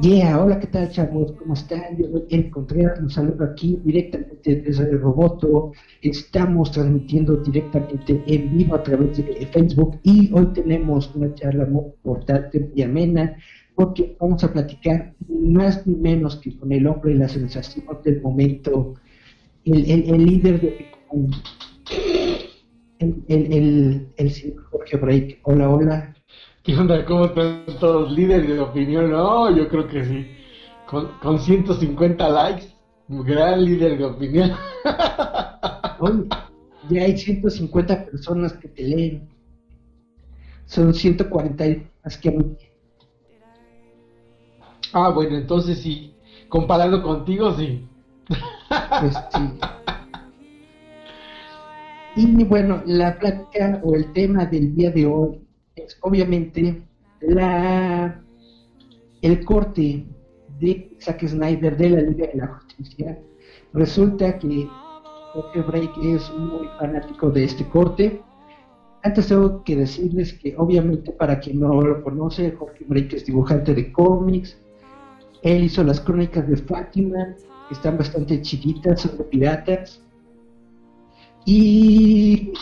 Yeah, hola, ¿qué tal, chavos? ¿Cómo están? Yo soy Eric Contreras, los saludo aquí directamente desde el Roboto. Estamos transmitiendo directamente en vivo a través de Facebook y hoy tenemos una charla muy importante y amena porque vamos a platicar más ni menos que con el hombre y la sensación del momento, el, el, el líder de el, el, el, el señor Jorge Break. Hola, hola. ¿Qué onda? ¿Cómo están todos líderes de opinión? No, yo creo que sí. Con, con 150 likes, gran líder de opinión. Oye, ya hay 150 personas que te leen. Son 140 más que a mí. ah, bueno, entonces sí. Comparado contigo, sí. Pues, sí. Y bueno, la plática o el tema del día de hoy obviamente el corte de Zack Snyder de la Liga de la Justicia. Resulta que Jorge Break es muy fanático de este corte. Antes tengo que decirles que obviamente para quien no lo conoce, Jorge Break es dibujante de cómics. Él hizo las crónicas de Fátima, que están bastante chiquitas, son de piratas. Y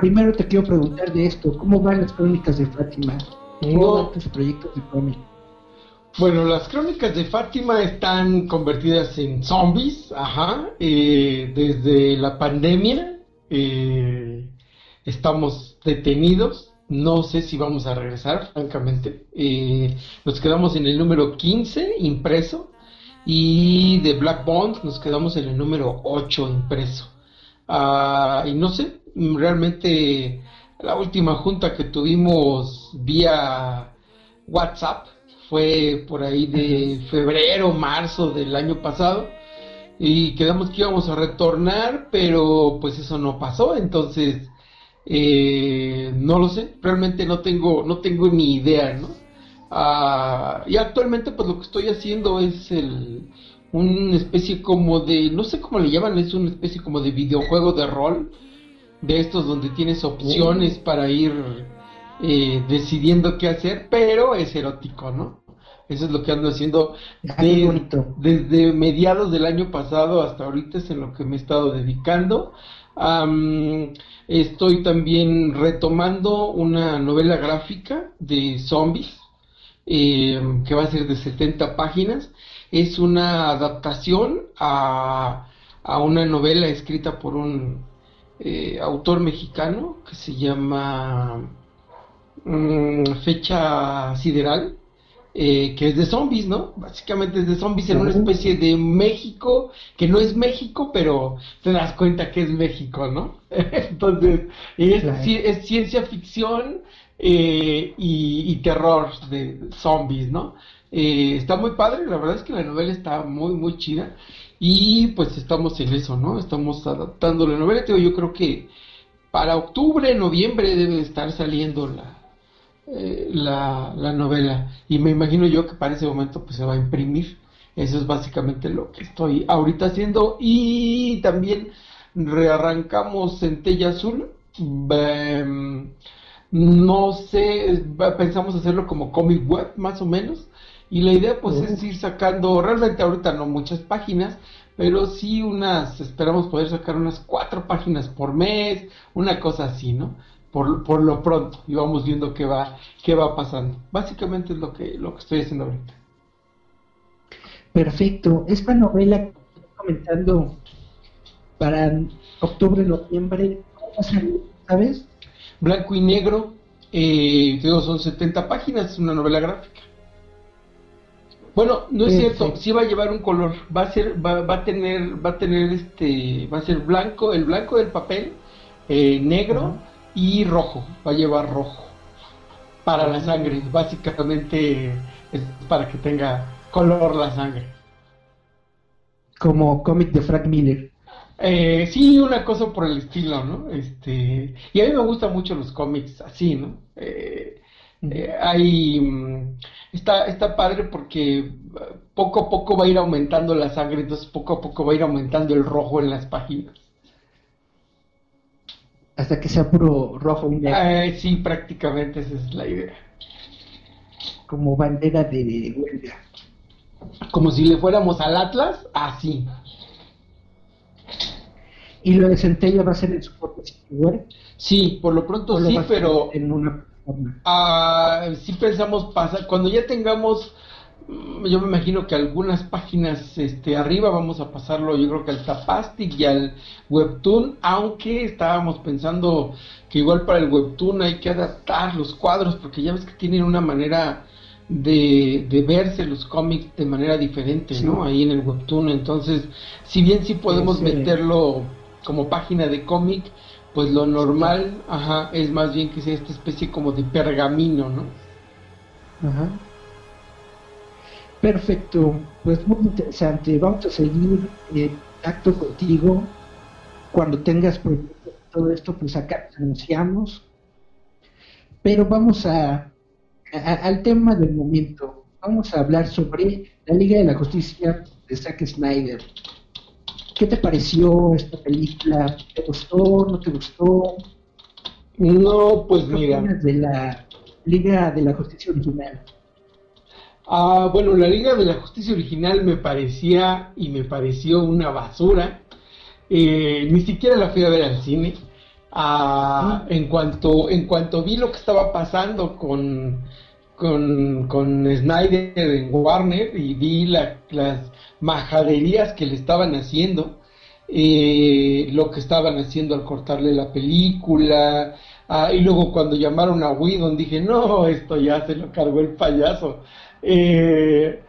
primero te quiero preguntar de esto, ¿cómo van las crónicas de Fátima? ¿Cómo No. van tus proyectos de cómic? Bueno, las crónicas de Fátima están convertidas en zombies, ajá. eh, desde la pandemia eh, estamos detenidos. No sé si vamos a regresar, francamente. Eh, nos quedamos en el número 15 impreso y de Black Bond nos quedamos en el número 8 impreso. Ah, y no sé, realmente la última junta que tuvimos vía WhatsApp fue por ahí de febrero, marzo del año pasado y quedamos que íbamos a retornar, pero pues eso no pasó, entonces eh, no lo sé, realmente no tengo, no tengo ni idea, ¿no? Ah, y actualmente pues lo que estoy haciendo es el, una especie como de, no sé cómo le llaman, es una especie como de videojuego de rol, de estos donde tienes opciones para ir eh, decidiendo qué hacer, pero es erótico, ¿no? Eso es lo que ando haciendo de- desde mediados del año pasado hasta ahorita es en lo que me he estado dedicando. Estoy también retomando una novela gráfica de zombies eh, que va a ser de 70 páginas. Es una adaptación a, a una novela escrita por un eh, autor mexicano que se llama mm, Fecha Sideral, eh, que es de zombies, ¿no? Básicamente es de zombies en una especie de México, que no es México, pero te das cuenta que es México, ¿no? Entonces, es, ciencia ficción eh, y, y terror de zombies, ¿no? Eh, está muy padre, la verdad es que la novela está muy, muy chida. Y pues estamos en eso, ¿no? Estamos adaptando la novela. Yo creo que para octubre, noviembre debe estar saliendo la, eh, la, la novela. Y me imagino yo que para ese momento pues se va a imprimir. Eso es básicamente lo que estoy ahorita haciendo. Y también rearrancamos Centella Azul. Em, no sé, pensamos hacerlo como comic web más o menos. Y la idea pues es ir sacando, realmente ahorita no muchas páginas, pero sí unas, esperamos poder sacar unas cuatro páginas por mes, una cosa así, ¿no? Por, por lo pronto, y vamos viendo qué va, qué va pasando. Básicamente es lo que, lo que estoy haciendo ahorita. Perfecto. Esta novela que estoy comentando para octubre, noviembre, ¿cómo salir? ¿Sabes? Blanco y negro, Eh, digo, son 70 páginas, es una novela gráfica. Bueno, no es cierto, sí va a llevar un color, va a ser, va, va a tener, va a tener este, va a ser blanco, el blanco del papel, eh, negro y rojo, va a llevar rojo para la sangre, básicamente es para que tenga color la sangre. Como cómic de Frank Miller. Eh, sí, una cosa por el estilo, ¿no? Este, y a mí me gustan mucho los cómics así, ¿no? Eh, eh, hay, mm, está, está padre porque eh, poco a poco va a ir aumentando la sangre, entonces poco a poco va a ir aumentando el rojo en las páginas. Hasta que sea puro rojo y negro. Eh, sí, prácticamente esa es la idea. Como bandera de huelga. Como si le fuéramos al Atlas, así. Y lo de Centella va a ser en su propio sitio web. Sí, por lo pronto lo sí, pero En una. Ah, sí pensamos pasar, cuando ya tengamos, mm, yo me imagino que algunas páginas este, arriba vamos a pasarlo, yo creo que al Tapastic y al Webtoon, aunque estábamos pensando que igual para el Webtoon hay que adaptar los cuadros, porque ya ves que tienen una manera de, de verse los cómics de manera diferente, Sí. ¿no? Ahí en el Webtoon, entonces, si bien sí podemos Sí. meterlo como página de cómic, pues lo normal, ajá, es más bien que sea esta especie como de pergamino, ¿no? Ajá. Perfecto, pues muy interesante. Vamos a seguir en acto contigo. Cuando tengas proyectos todo esto, pues acá anunciamos. Pero vamos a- al tema del momento. Vamos a hablar sobre la Liga de la Justicia de Zack Snyder. ¿Qué te pareció esta película? ¿Te gustó? ¿No te gustó? No, pues ¿Qué mira, de la Liga de la Justicia original? ah, bueno, la Liga de la Justicia original me parecía y me pareció una basura. Eh, ni siquiera la fui a ver al cine. Ah, en cuanto en cuanto vi lo que estaba pasando con con, con Snyder en Warner y vi la- las majaderías que le estaban haciendo, eh, lo que estaban haciendo al cortarle la película, ah, y luego cuando llamaron a Whedon dije, no, esto ya se lo cargó el payaso. Eh,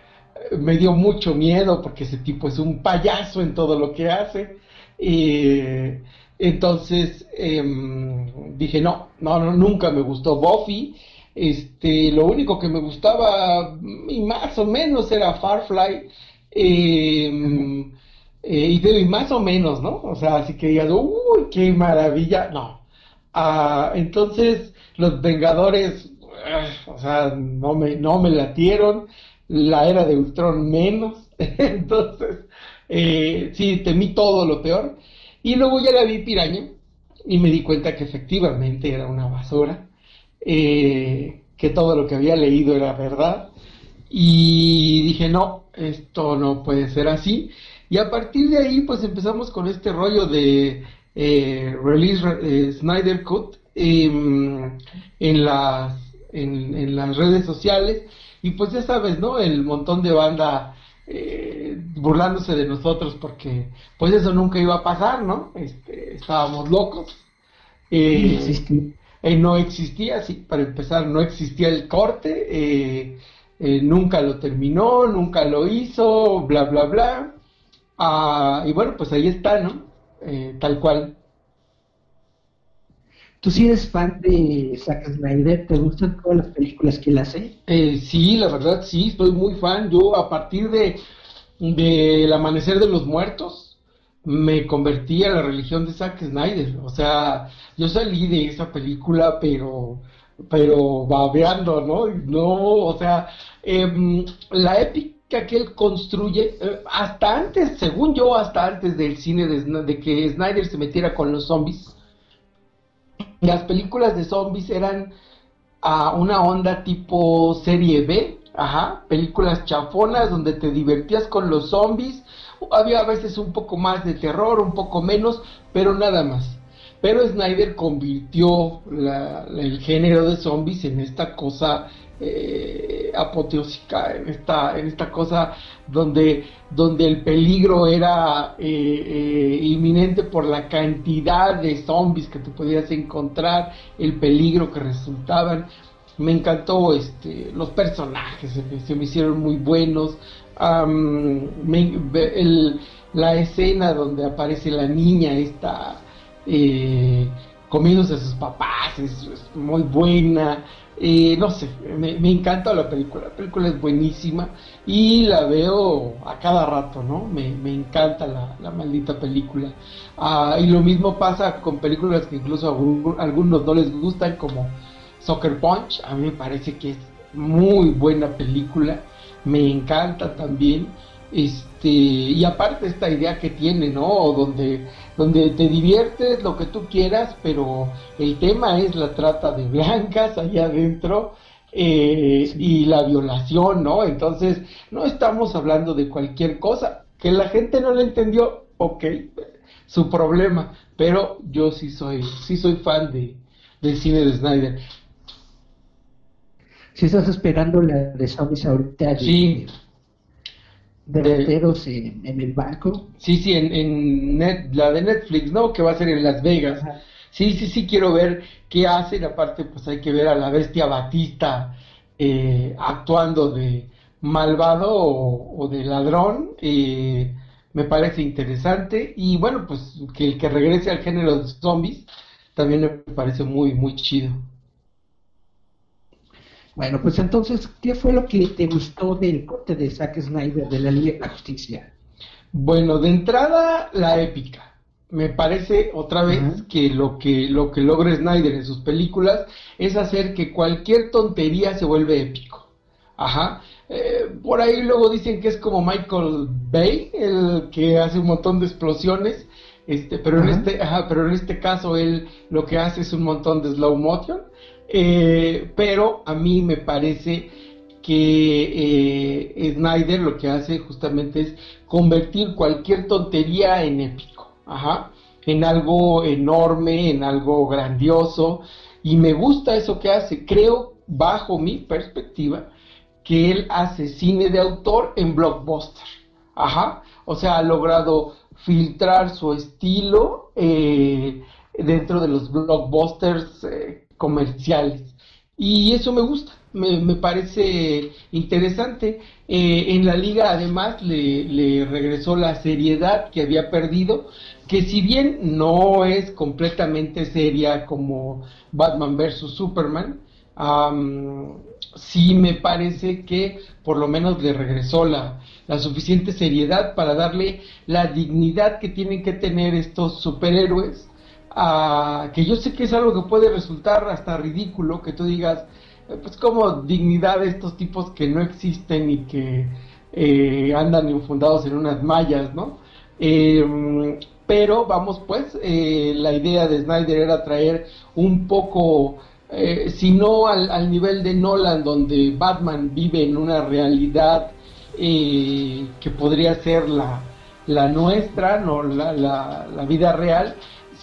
me dio mucho miedo porque ese tipo es un payaso en todo lo que hace. Eh, entonces em, dije, no, no, no, nunca me gustó Buffy. Este, lo único que me gustaba, y más o menos, era Farfly. Em, eh, y, de- y más o menos, ¿no? O sea, así que digas, uy, qué maravilla. No. Ah, entonces, los Vengadores, ah, o sea, no me, no me latieron. La era de Ultron menos. Entonces, eh, sí, temí todo lo peor. Y luego ya la vi Piraña y me di cuenta que efectivamente era una basura. eh, que todo lo que había leído era verdad. Y dije, no, esto no puede ser así. Y a partir de ahí, pues empezamos con este rollo de eh, Release eh, Snyder Cut em, en, las, en, en las redes sociales. Y pues ya sabes, ¿no? El montón de banda eh, burlándose de nosotros porque pues eso nunca iba a pasar, ¿no? Este, estábamos locos. Eh, Existe. eh, no existía, sí, para empezar, no existía el corte, eh, nunca lo terminó, nunca lo hizo, bla, bla, bla. Ah, y bueno, pues ahí está, ¿no? Eh, tal cual. ¿Tú sí eres fan de Zack Snyder? ¿Te gustan todas las películas que él hace? Eh, sí, la verdad, sí, estoy muy fan. Yo a partir de, de El Amanecer de los Muertos me convertí a la religión de Zack Snyder. O sea, yo salí de esa película, pero, pero babeando, ¿no? No, o sea, em, la épica que él construye, eh, hasta antes, según yo, hasta antes del cine de, que Snyder se metiera con los zombies, las películas de zombies eran a una onda tipo serie B, ajá, películas chafonas donde te divertías con los zombies, había a veces un poco más de terror, un poco menos, pero nada más. Pero Snyder convirtió el género de zombies en esta cosa eh, apoteósica en esta, en esta cosa donde, donde el peligro era eh, eh, inminente por la cantidad de zombies que te podías encontrar, el peligro que resultaban. Me encantó este, los personajes, se, me- hicieron muy buenos. La escena donde aparece la niña esta eh, comiéndose a sus papás es muy buena. Eh, no sé, me, encanta la película. La película es buenísima y la veo a cada rato, ¿no? Me, me encanta la, la maldita película. Ah, y lo mismo pasa con películas que incluso a algunos no les gustan, como Soccer Punch. A mí me parece que es muy buena película. Me encanta también. Este, y aparte esta idea que tiene, ¿no? Donde, donde te diviertes lo que tú quieras, pero el tema es la trata de blancas allá adentro eh, y la violación, ¿no? Entonces, no estamos hablando de cualquier cosa. Que la gente no lo entendió, ok, su problema, pero yo sí soy, sí soy fan de, del cine de Snyder. Si estás esperando la de zombies ahorita Sí. de De- en, en el banco. Sí, sí, en, en net, la de Netflix, ¿no? Que va a ser en Las Vegas. Ajá. Sí, sí, sí, quiero ver qué hacen. Aparte, pues hay que ver a la bestia Batista eh, actuando de malvado o, o de ladrón. eh, me parece interesante. Y bueno, pues que el que regrese al género de zombies también me parece muy, muy chido. Bueno, pues entonces, ¿qué fue lo que te gustó del corte de Zack Snyder de la Liga de la Justicia? Bueno, de entrada, la épica. Me parece otra vez que lo que lo que logra Snyder en sus películas es hacer que cualquier tontería se vuelve épico. Ajá. Eh, por ahí luego dicen que es como Michael Bay, el que hace un montón de explosiones. Este, pero en este, ajá, pero en este caso él lo que hace es un montón de slow motion. Eh, pero a mí me parece que eh, Snyder lo que hace justamente es convertir cualquier tontería en épico, ajá, en algo enorme, en algo grandioso, y me gusta eso que hace. Creo, bajo mi perspectiva, que él hace cine de autor en blockbuster, o sea, ha logrado filtrar su estilo eh, dentro de los blockbusters comerciales. Y eso me gusta, me, me parece interesante. Eh, en la liga además le, le regresó la seriedad que había perdido, que si bien no es completamente seria como Batman vs. Superman, am, sí me parece que por lo menos le regresó la, la suficiente seriedad para darle la dignidad que tienen que tener estos superhéroes que yo sé que es algo que puede resultar hasta ridículo, que tú digas, eh, pues como dignidad de estos tipos que no existen y que eh, andan infundados en unas mallas, ¿no? Eh, pero vamos pues, eh, la idea de Snyder era traer un poco, si no al, nivel de Nolan, donde Batman vive en una realidad que podría ser la, la nuestra, no la, la vida real,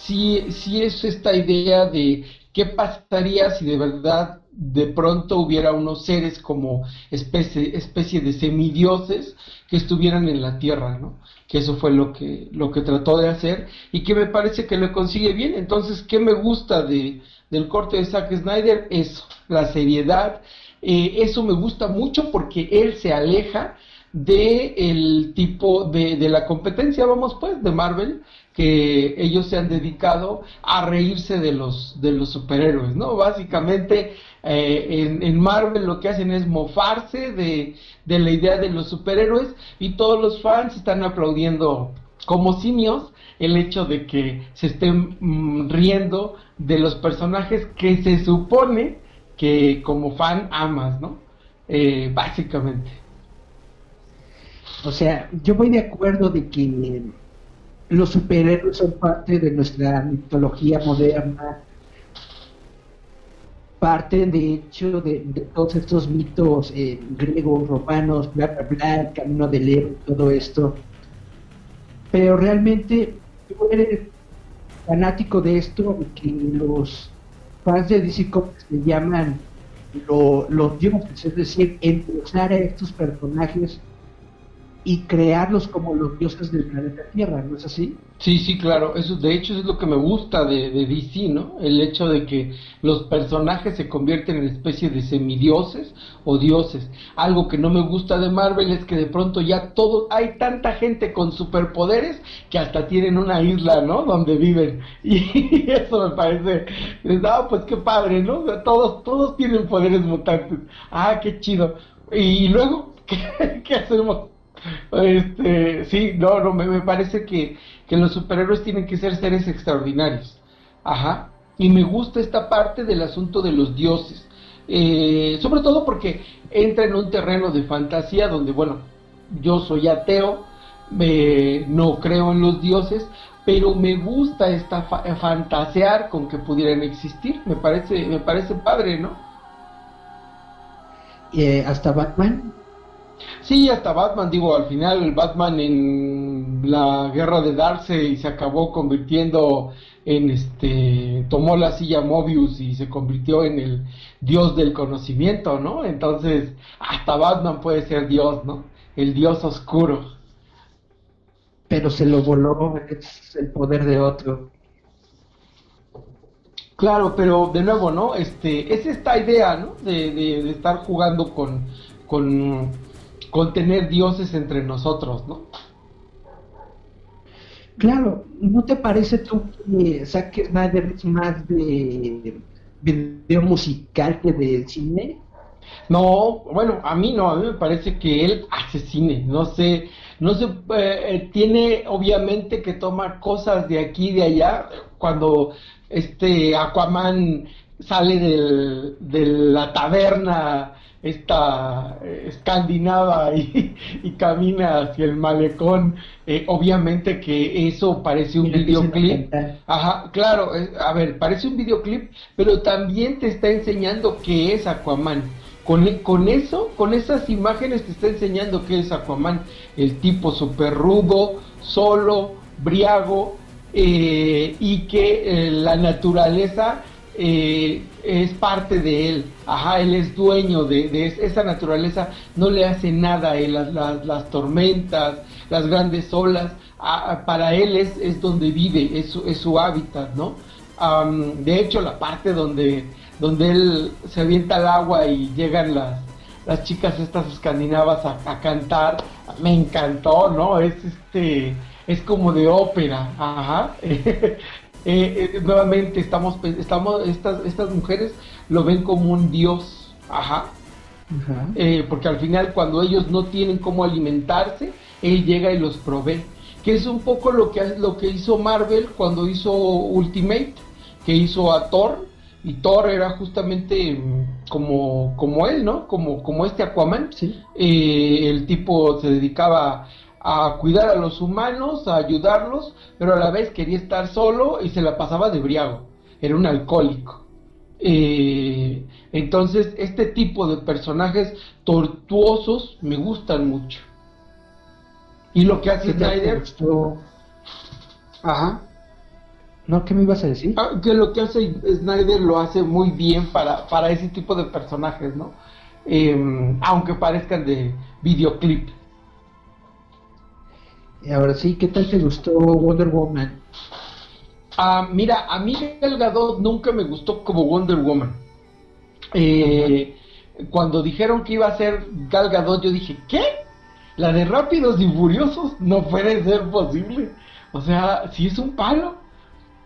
sí, sí es esta idea de qué pasaría si de verdad de pronto hubiera unos seres como especie, especie de semidioses que estuvieran en la tierra, ¿no? Que eso fue lo que, lo que trató de hacer y que me parece que lo consigue bien. Entonces, ¿qué me gusta de, del corte de Zack Snyder? Eso, la seriedad. Eh, eso me gusta mucho porque él se aleja de el tipo de, de la competencia, vamos pues, de Marvel, que ellos se han dedicado a reírse de los, de los superhéroes, ¿no? Básicamente, eh, en, en Marvel lo que hacen es mofarse de, de la idea de los superhéroes y todos los fans están aplaudiendo como simios el hecho de que se estén mm, riendo de los personajes que se supone que como fan amas, ¿no? Eh, básicamente. O sea, yo voy de acuerdo de que los superhéroes son parte de nuestra mitología moderna, parte de hecho de, todos estos mitos eh, griegos, romanos, bla, bla, bla, el camino del héroe, todo esto. Pero realmente tú eres fanático de esto, que los fans de DC Comics le llaman lo- los dioses, es decir, endosar a estos personajes y crearlos como los dioses del planeta Tierra, ¿no es así? Sí, sí, claro. Eso, de hecho, es lo que me gusta de, de DC, ¿no? El hecho de que los personajes se convierten en especie de semidioses o dioses. Algo que no me gusta de Marvel es que de pronto ya todo, hay tanta gente con superpoderes que hasta tienen una isla, ¿no? Donde viven. Y eso me parece, ah, pues qué padre, ¿no? O sea, todos, todos tienen poderes mutantes. Ah, qué chido. Y luego, ¿qué, qué hacemos? Este, sí, no, no, me, parece que, que los superhéroes tienen que ser seres extraordinarios. Ajá. Y me gusta esta parte del asunto de los dioses. Eh, sobre todo porque entra en un terreno de fantasía donde, bueno, yo soy ateo, eh, no creo en los dioses, pero me gusta esta fa- fantasear con que pudieran existir. Me parece, me parece padre, ¿no? Eh, hasta Batman, Sí, hasta Batman, digo, al final el Batman en la guerra de Darkseid se acabó convirtiendo en este, tomó la silla Mobius y se convirtió en el dios del conocimiento, ¿no? Entonces, hasta Batman puede ser dios, ¿no? El dios oscuro. pero se lo voló, es el poder de otro. Claro, pero de nuevo, ¿no? Este, es esta idea, ¿no? De, de, de estar jugando con, con, con tener dioses entre nosotros, ¿no? Claro, ¿no te parece tú que Zack Snyder es más de video musical que de cine? No, bueno, a mí no, a mí me parece que él hace cine, no sé, no sé, eh, tiene obviamente que tomar cosas de aquí y de allá, cuando este Aquaman sale del, de la taberna esta eh, escandinava y, y camina hacia el malecón, eh, obviamente que eso parece un videoclip. Ajá, claro, es- a ver, parece un videoclip, pero también te está enseñando qué es Aquaman. Con, e- con eso, con esas imágenes te está enseñando qué es Aquaman. El tipo súper rudo, solo, briago, eh, y que eh, la naturaleza eh, es parte de él. Ajá, él es dueño de, de es- esa naturaleza, no le hace nada a las, tormentas, las grandes olas, para él es, es donde vive, es su, hábitat, ¿no? De hecho, la parte donde, donde él se avienta al agua y llegan las, las chicas estas escandinavas a, a cantar, me encantó, ¿no? Es este, es como de ópera, ajá. Eh, eh, nuevamente estamos, estamos, estas, estas mujeres lo ven como un dios, ajá. Ajá. Eh, porque al final cuando ellos no tienen cómo alimentarse, él llega y los provee. Que es un poco lo que, lo que hizo Marvel cuando hizo Ultimate, que hizo a Thor, y Thor era justamente mm, como, como él, ¿no? Como, como este Aquaman. Sí. El tipo se dedicaba a cuidar a los humanos, a ayudarlos, pero a la vez quería estar solo y se la pasaba de briago. Era un alcohólico. Eh, entonces, este tipo de personajes tortuosos me gustan mucho. Y lo que hace ¿Qué te Snyder, gustó? ajá, ¿No? ¿Qué me ibas a decir? Ah, que lo que hace Snyder lo hace muy bien para, para ese tipo de personajes, ¿no? Eh, aunque parezcan de videoclip. Y ahora sí, ¿qué tal te gustó Wonder Woman? Ah, mira, a mí Gal Gadot nunca me gustó como Wonder Woman. Eh, cuando dijeron que iba a ser Gal Gadot, yo dije, ¿qué? La de Rápidos y Furiosos no puede ser posible. O sea, si es un palo,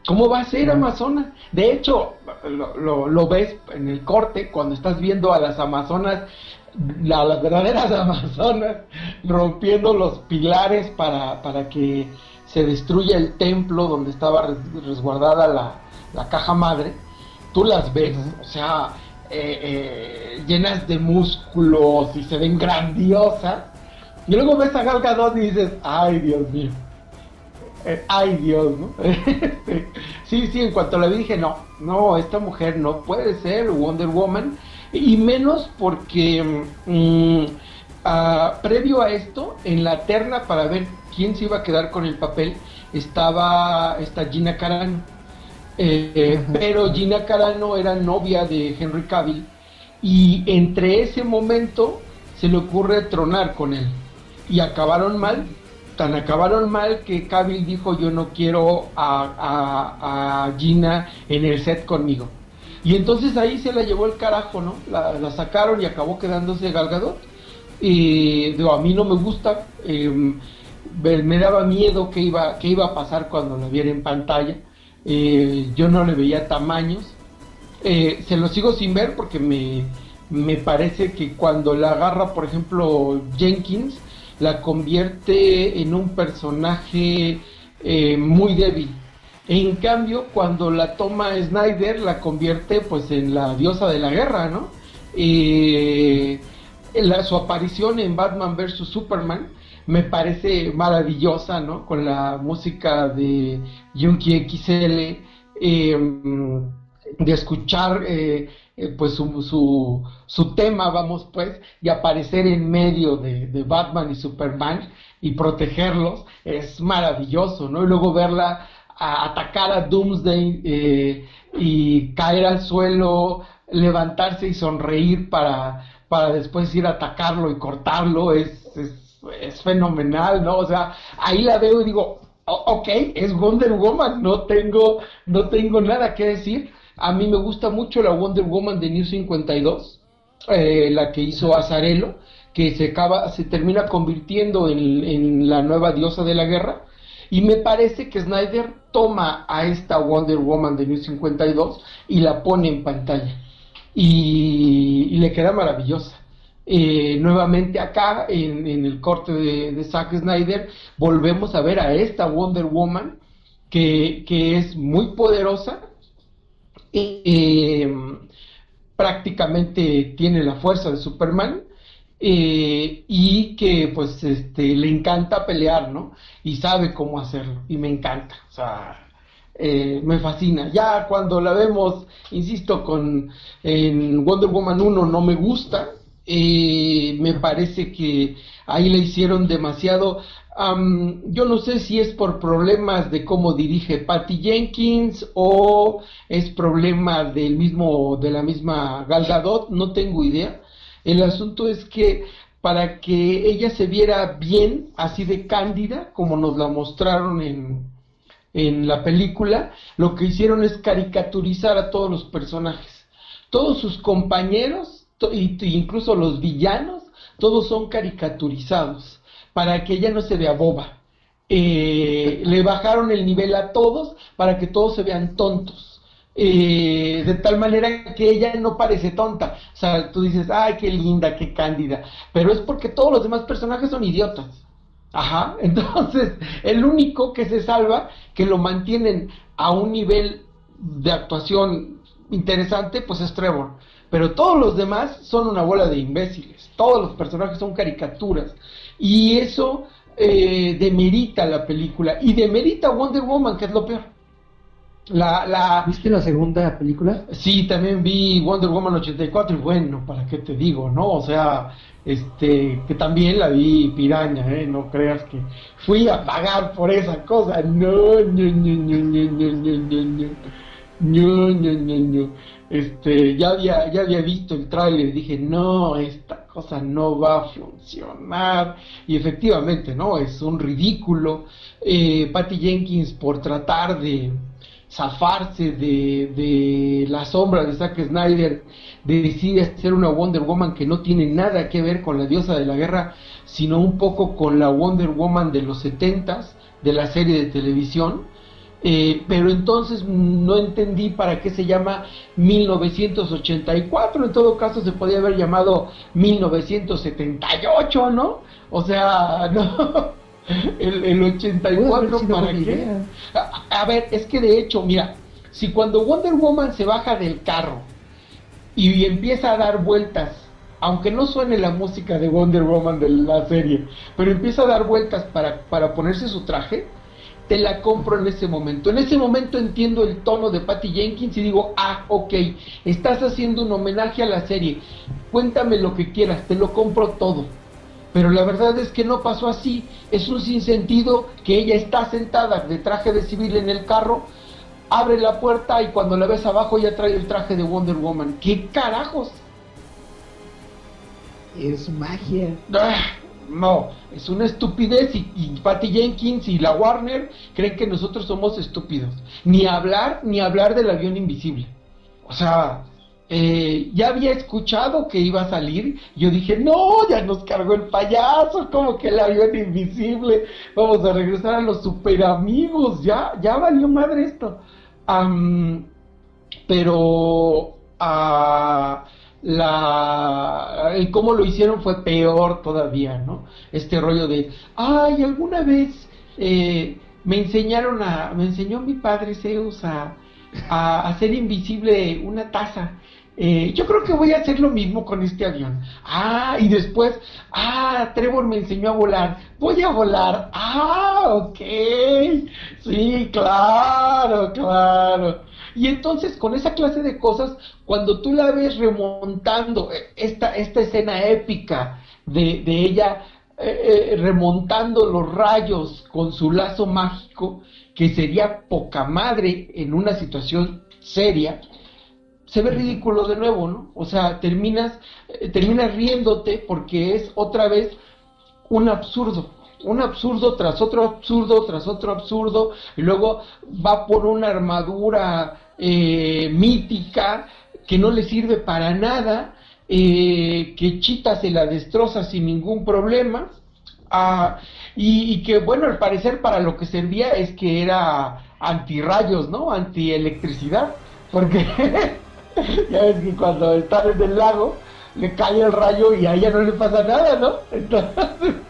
¿cómo va a ser Amazona? De hecho, lo, lo- lo ves en el corte cuando estás viendo a las Amazonas, la- las verdaderas Amazonas, rompiendo los pilares para, para que se destruya el templo donde estaba res- resguardada la, la caja madre. Tú las ves, o sea, eh, eh, llenas de músculos y se ven grandiosas. Y luego ves a Gal Gadot y dices, ay Dios mío. Eh, ay Dios, ¿no? Este, sí, sí, en cuanto vi dije, no, no, esta mujer no puede ser Wonder Woman. Y menos porque mm, ah, previo a esto, en la terna para ver quién se iba a quedar con el papel, estaba esta Gina Carano. Eh, Ajá. pero Gina Carano era novia de Henry Cavill Y entre ese momento se le ocurre tronar con él. Y acabaron mal, tan acabaron mal que Cavill dijo yo no quiero a, a, a Gina en el set conmigo. Y entonces ahí se la llevó el carajo, ¿no? La, sacaron y acabó quedándose Galgadot. Y a mí no me gusta, me, me daba miedo que iba, que iba a pasar cuando la viera en pantalla. Eh, yo no le veía tamaños. Eh, se lo sigo sin ver porque me, me parece que cuando la agarra, por ejemplo, Jenkins, la convierte en un personaje eh, muy débil. En cambio, cuando la toma Snyder, la convierte pues en la diosa de la guerra, ¿no? Eh, la- su aparición en Batman vs. Superman me parece maravillosa, ¿no? Con la música de Junkie XL, eh, de escuchar eh, eh, pues su, su, su tema, vamos pues, y aparecer en medio de, de Batman y Superman y protegerlos, es maravilloso, ¿no? Y luego verla atacar a Doomsday eh, y caer al suelo, levantarse y sonreír para, para después ir a atacarlo y cortarlo, es, es, es fenomenal, ¿no? O sea, ahí la veo y digo, "O- ok, es Wonder Woman, no tengo, no tengo nada que decir. A mí me gusta mucho la Wonder Woman de New 52, eh, la que hizo Azarelo, que se acaba, se termina convirtiendo en, en la nueva diosa de la guerra. Y me parece que Snyder toma a esta Wonder Woman de New 52 y la pone en pantalla. Y, le queda maravillosa. Eh, nuevamente acá, en, el corte de, Zack Snyder, volvemos a ver a esta Wonder Woman que, que es muy poderosa. eh, prácticamente tiene la fuerza de Superman eh, y que pues este le encanta pelear, ¿no? Y sabe cómo hacerlo y me encanta, o sea, eh, me fascina. Ya cuando la vemos, insisto, con en Wonder Woman 1 no me gusta, eh, me parece que ahí le hicieron demasiado. yo no sé si es por problemas de cómo dirige Patty Jenkins o es problema del mismo de la misma Gal Gadot, no tengo idea. El asunto es que para que ella se viera bien, así de cándida, como nos la mostraron en, en la película, lo que hicieron es caricaturizar a todos los personajes. Todos sus compañeros, to- incluso los villanos, todos son caricaturizados, para que ella no se vea boba. Eh, le bajaron el nivel a todos para que todos se vean tontos. Eh, de tal manera que ella no parece tonta. O sea, tú dices, ay, qué linda, qué cándida. Pero es porque todos los demás personajes son idiotas. Ajá, entonces el único que se salva, que lo mantienen a un nivel de actuación interesante, pues es Trevor. Pero todos los demás son una bola de imbéciles. Todos los personajes son caricaturas. Y eso eh, demerita la película. Y demerita Wonder Woman, que es lo peor. La, la, ¿Viste la segunda película? Sí, también vi Wonder Woman 84 y bueno, ¿para qué te digo, no? O sea, este, que también la vi piraña, ¿eh? No creas que fui a pagar por esa cosa. No, no, no, no, no, no, no, no, no. No, no. Este, ya había, ya había visto el tráiler y dije, no, esta cosa no va a funcionar. Y efectivamente, ¿no? Es un ridículo. Eh, Patty Jenkins por tratar de zafarse de, de la sombra de Zack Snyder, decide hacer una Wonder Woman que no tiene nada que ver con la diosa de la guerra, sino un poco con la Wonder Woman de los 70s, de la serie de televisión. Eh, pero entonces no entendí para qué se llama 1984, en todo caso se podía haber llamado 1978, ¿no? O sea, no, el, el Pudo haber 84 sido para qué. a ver, es que de hecho, mira, si cuando Wonder Woman se baja del carro y empieza a dar vueltas, aunque no suene la música de Wonder Woman de la serie, pero empieza a dar vueltas para, para ponerse su traje, te la compro en ese momento. En ese momento entiendo el tono de Patty Jenkins y digo, ah, ok, estás haciendo un homenaje a la serie, cuéntame lo que quieras, te lo compro todo. Pero la verdad es que no pasó así, es un sinsentido que ella está sentada de traje de civil en el carro, abre la puerta y cuando la ves abajo ya trae el traje de Wonder Woman. ¿Qué carajos? es magia. Ah, No, es una estupidez y, y Patty Jenkins y la Warner creen que nosotros somos estúpidos. Ni hablar, ni hablar del avión invisible. O sea, eh, ya había escuchado que iba a salir. Yo dije, no, ya nos cargó el payaso, como que el avión invisible. Vamos a regresar a los super amigos. Ya, ya valió madre esto. Pero ah, cómo lo hicieron fue peor todavía, ¿no? Este rollo de, ay, alguna vez eh, me enseñaron a, me enseñó mi padre Zeus a, a hacer invisible una taza. Eh, yo creo que voy a hacer lo mismo con este avión. Ah, y después, ah, Trevor me enseñó a volar. Voy a volar. Ah, ok. Sí, claro, claro. Y entonces con esa clase de cosas, cuando tú la ves remontando eh, esta, esta escena épica de, de ella eh, remontando los rayos con su lazo mágico, que sería poca madre en una situación seria, se ve ridículo de nuevo, ¿no? O sea, terminas, eh, terminas riéndote porque es otra vez un absurdo, un absurdo tras otro absurdo, tras otro absurdo, y luego va por una armadura eh, mítica que no le sirve para nada, eh, que Chita se la destroza sin ningún problema, ah, y, y que bueno, al parecer para lo que servía es que era antirrayos, ¿no? Antielectricidad, porque ya ves que cuando están en el lago le cae el rayo y a ella no le pasa nada, ¿no? Entonces,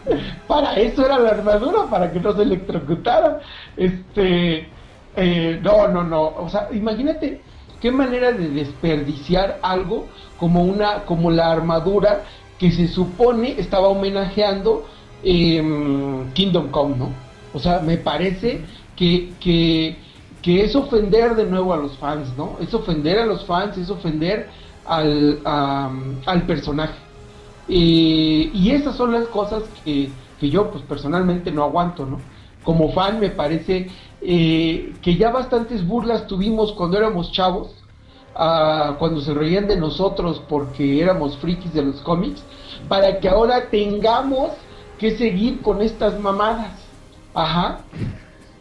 para eso era la armadura, para que no se electrocutara. Este, eh, no, no, no, o sea, imagínate qué manera de desperdiciar algo como una, como la armadura que se supone estaba homenajeando em, Kingdom Come, ¿no? O sea, me parece que, que, que es ofender de nuevo a los fans, ¿no? Es ofender a los fans, es ofender al, al personaje. Eh, y esas son las cosas que, que yo pues personalmente no aguanto, ¿no? Como fan me parece eh, que ya bastantes burlas tuvimos cuando éramos chavos, ah, cuando se reían de nosotros porque éramos frikis de los cómics, para que ahora tengamos que seguir con estas mamadas. Ajá.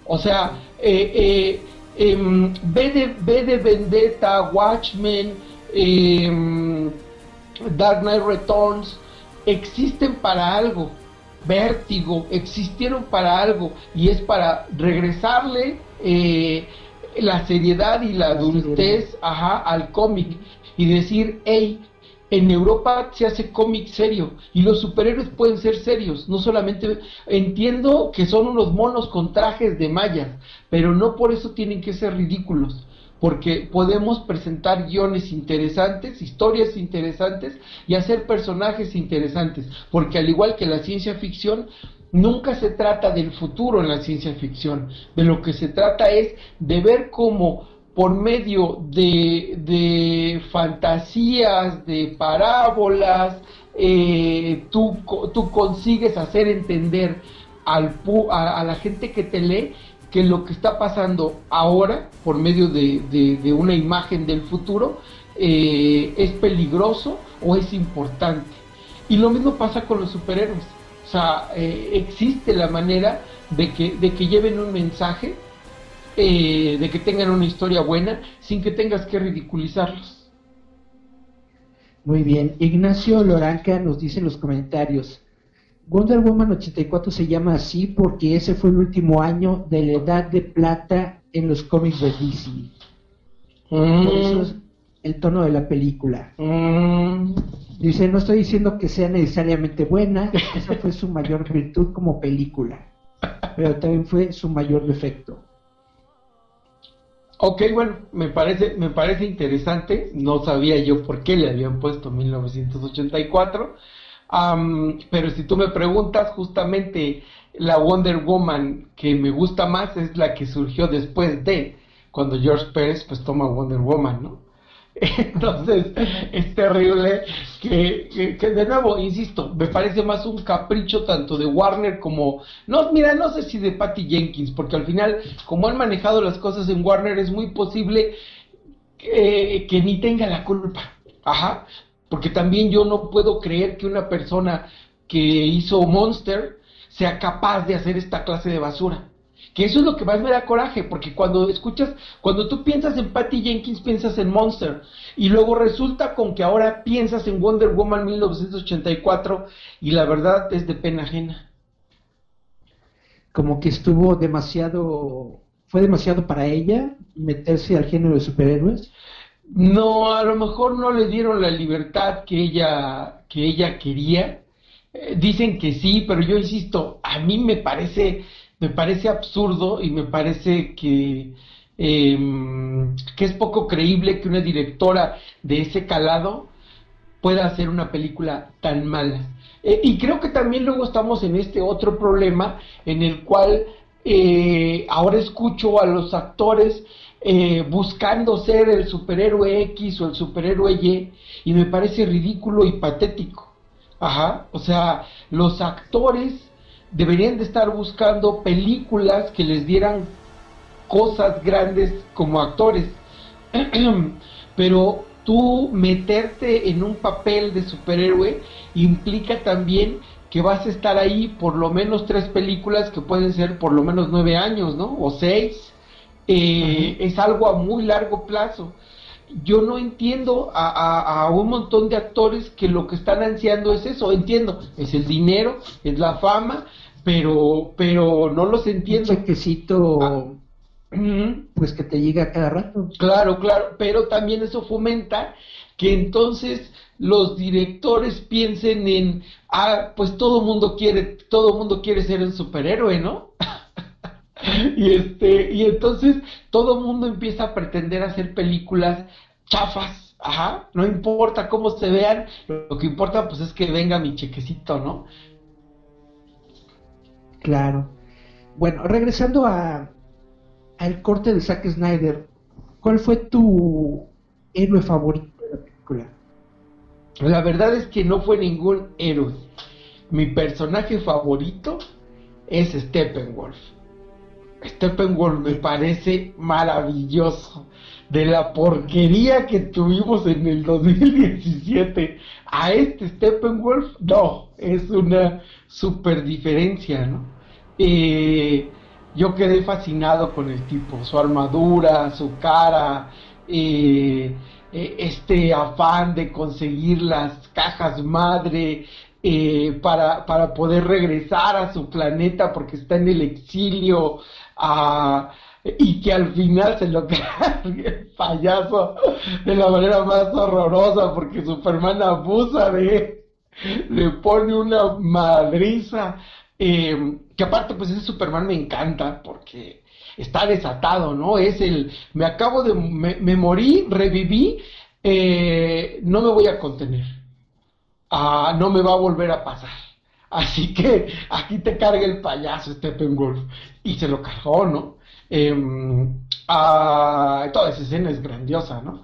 O sea, eh, eh, em, de, de Vendetta, Watchmen, em, Dark Knight Returns, existen para algo. Vértigo, existieron para algo y es para regresarle eh, la seriedad y la La adultez ajá, al cómic y decir, hey, en Europa se hace cómic serio y los superhéroes pueden ser serios, no solamente entiendo que son unos monos con trajes de mallas, pero no por eso tienen que ser ridículos, porque podemos presentar guiones interesantes, historias interesantes y hacer personajes interesantes, porque al igual que la ciencia ficción, nunca se trata del futuro en la ciencia ficción, de lo que se trata es de ver cómo por medio de, de fantasías, de parábolas, eh, tú, tú consigues hacer entender al, a, a la gente que te lee que lo que está pasando ahora, por medio de, de- de una imagen del futuro, eh, es peligroso o es importante. Y lo mismo pasa con los superhéroes. O sea, eh, existe la manera de que, de que lleven un mensaje, eh, de que tengan una historia buena, sin que tengas que ridiculizarlos. Muy bien. Ignacio Loranca nos dice en los comentarios. Wonder Woman 84 se llama así porque ese fue el último año de la edad de plata en los cómics de DC. Por eso es el tono de la película. Mm, Dice, no estoy diciendo que sea necesariamente buena, esa fue su mayor virtud como película, pero también fue su mayor defecto. Ok, bueno, me parece, me parece interesante. No sabía yo por qué le habían puesto 1984. Am, pero si tú me preguntas, justamente la Wonder Woman que me gusta más es la que surgió después de cuando George Pérez pues toma Wonder Woman, ¿no? Entonces es terrible que, que, que de nuevo, insisto, me parece más un capricho tanto de Warner como, no, mira, no sé si de Patty Jenkins, porque al final, como han manejado las cosas en Warner, es muy posible que, que ni tenga la culpa. Ajá. Porque también yo no puedo creer que una persona que hizo Monster sea capaz de hacer esta clase de basura. Que eso es lo que más me da coraje, porque cuando escuchas, cuando tú piensas en Patty Jenkins, piensas en Monster, y luego resulta con que ahora piensas en Wonder Woman 1984, y la verdad es de pena ajena. Como que estuvo demasiado, fue demasiado para ella meterse al género de superhéroes. No, a lo mejor no le dieron la libertad que ella, que ella quería. Eh, dicen que sí, pero yo insisto, a mí me parece, me parece absurdo y me parece que, em, que es poco creíble que una directora de ese calado pueda hacer una película tan mala. Eh, y creo que también luego estamos en este otro problema en el cual eh, ahora escucho a los actores eh, buscando ser el superhéroe X o el superhéroe Y y me parece ridículo y patético. Ajá, o sea, los actores deberían de estar buscando películas que les dieran cosas grandes como actores. Pero tú meterte en un papel de superhéroe implica también que vas a estar ahí por lo menos tres películas que pueden ser por lo menos nueve años, ¿no? O seis. Eh, es algo a muy largo plazo. Yo no entiendo a, a- a un montón de actores que lo que están ansiando es eso. Entiendo, es el dinero, es la fama, pero, pero no los Un entiendo. chequecito, Ah. Pues que te llega cada rato. Claro, claro, pero también eso fomenta que entonces los directores piensen en, ah, pues todo mundo quiere, todo mundo quiere ser un superhéroe, ¿no? y este, y entonces todo mundo empieza a pretender hacer películas chafas, ajá, no importa cómo se vean, lo que importa pues es que venga mi chequecito, ¿no? Claro. Bueno, regresando a al corte de Zack Snyder, ¿cuál fue tu héroe favorito de la película? La verdad es que no fue ningún héroe. Mi personaje favorito es Steppenwolf. Steppenwolf me parece maravilloso. De la porquería que tuvimos en el 2017 a este Steppenwolf, no, es una super diferencia, ¿no? Eh, yo quedé fascinado con el tipo, su armadura, su cara, eh, eh, este afán de conseguir las cajas madre para, para poder regresar a su planeta porque está en el exilio y que al final se lo cargue el payaso de la manera más horrorosa porque Superman abusa de él, le pone una madriza eh, que aparte pues ese Superman me encanta porque está desatado, ¿no? Es el, me acabo de, me, me morí, reviví, eh, no me voy a contener, Ah, no me va a volver a pasar. Así que aquí te carga el payaso Steppenwolf. Y se lo cargó, ¿no? Em, ah, toda esa escena es grandiosa, ¿no?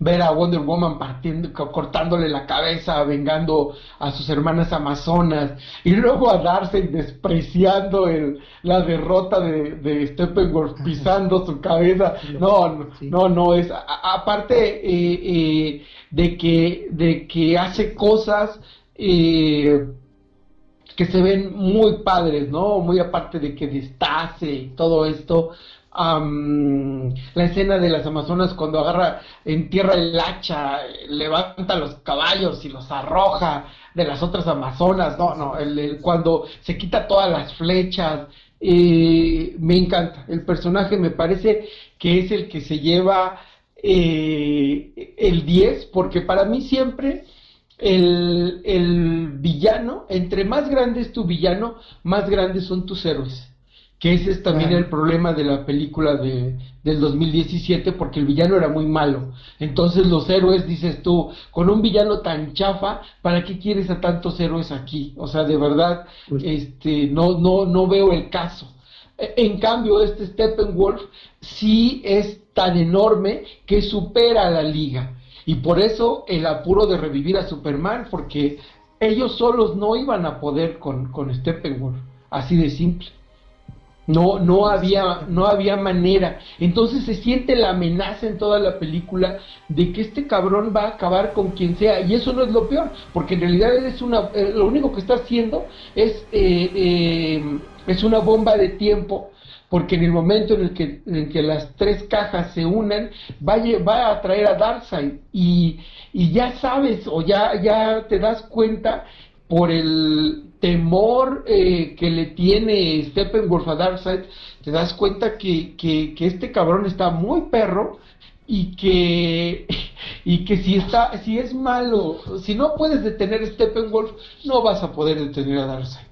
Ver a Wonder Woman partiendo, co- cortándole la cabeza, vengando a sus hermanas amazonas, y luego a Darcy despreciando el, la derrota de, de Steppenwolf, pisando su cabeza. No, no, no, no, es, a- aparte eh, eh, de que, de que hace cosas, que se ven muy padres, ¿no? Muy aparte de que destace y todo esto. la escena de las Amazonas cuando agarra, entierra el hacha, levanta los caballos y los arroja de las otras Amazonas, no, no, el- cuando se quita todas las flechas, me encanta. El personaje me parece que es el que se lleva eh, el 10, porque para mí siempre el, el villano, entre más grande es tu villano, más grandes son tus héroes. Que ese es también Claro. el problema de la película de, del 2017, porque el villano era muy malo. Entonces los héroes, dices tú, con un villano tan chafa, ¿para qué quieres a tantos héroes aquí? O sea, de verdad, Pues- este, no, no, no veo el caso. En cambio, este Steppenwolf sí es tan enorme que supera a la liga. Y por eso el apuro de revivir a Superman, porque ellos solos no iban a poder con, con Steppenwolf. Así de simple. No, no había, no había manera. Entonces se siente la amenaza en toda la película de que este cabrón va a acabar con quien sea. Y eso no es lo peor, porque en realidad es una, eh, lo único que está haciendo es, eh, eh, es una bomba de tiempo. Porque en el momento en el que, las tres cajas se unan, va a, va a atraer a Darkseid. Y, ya sabes, o ya, ya te das cuenta por el temor eh, que le tiene Steppenwolf a Darkseid, te das cuenta que, que, que este cabrón está muy perro y que, y que si, está, si es malo, si no puedes detener a Steppenwolf, no vas a poder detener a Darkseid.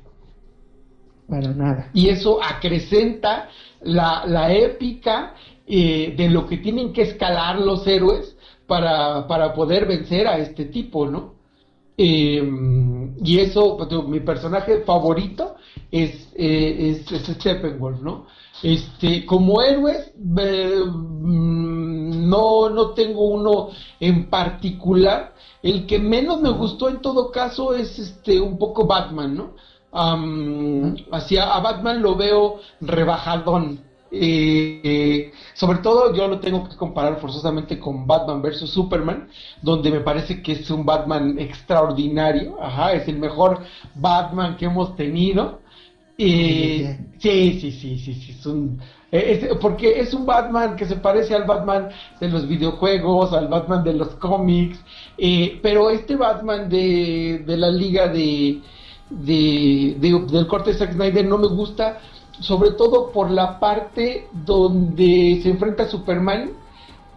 Para nada. Y eso acrecenta la, la épica eh, de lo que tienen que escalar los héroes para, para poder vencer a este tipo, ¿no? Eh, y eso, pues, mi personaje favorito es, eh, es, es Steppenwolf, ¿no? Este, como héroes, mm, no, no tengo uno en particular. El que menos me gustó en todo caso es este un poco Batman, ¿no? Am, hacia a Batman lo veo rebajadón. Eh, eh, sobre todo yo lo tengo que comparar forzosamente con Batman vs Superman, donde me parece que es un Batman extraordinario, ajá, es el mejor Batman que hemos tenido. Eh, sí, sí, sí, sí, sí, es un, eh, es- porque es un Batman que se parece al Batman de los videojuegos, al Batman de los cómics, eh, pero este Batman de, de la liga de, de, de- del corte de Zack Snyder no me gusta, sobre todo por la parte donde se enfrenta a Superman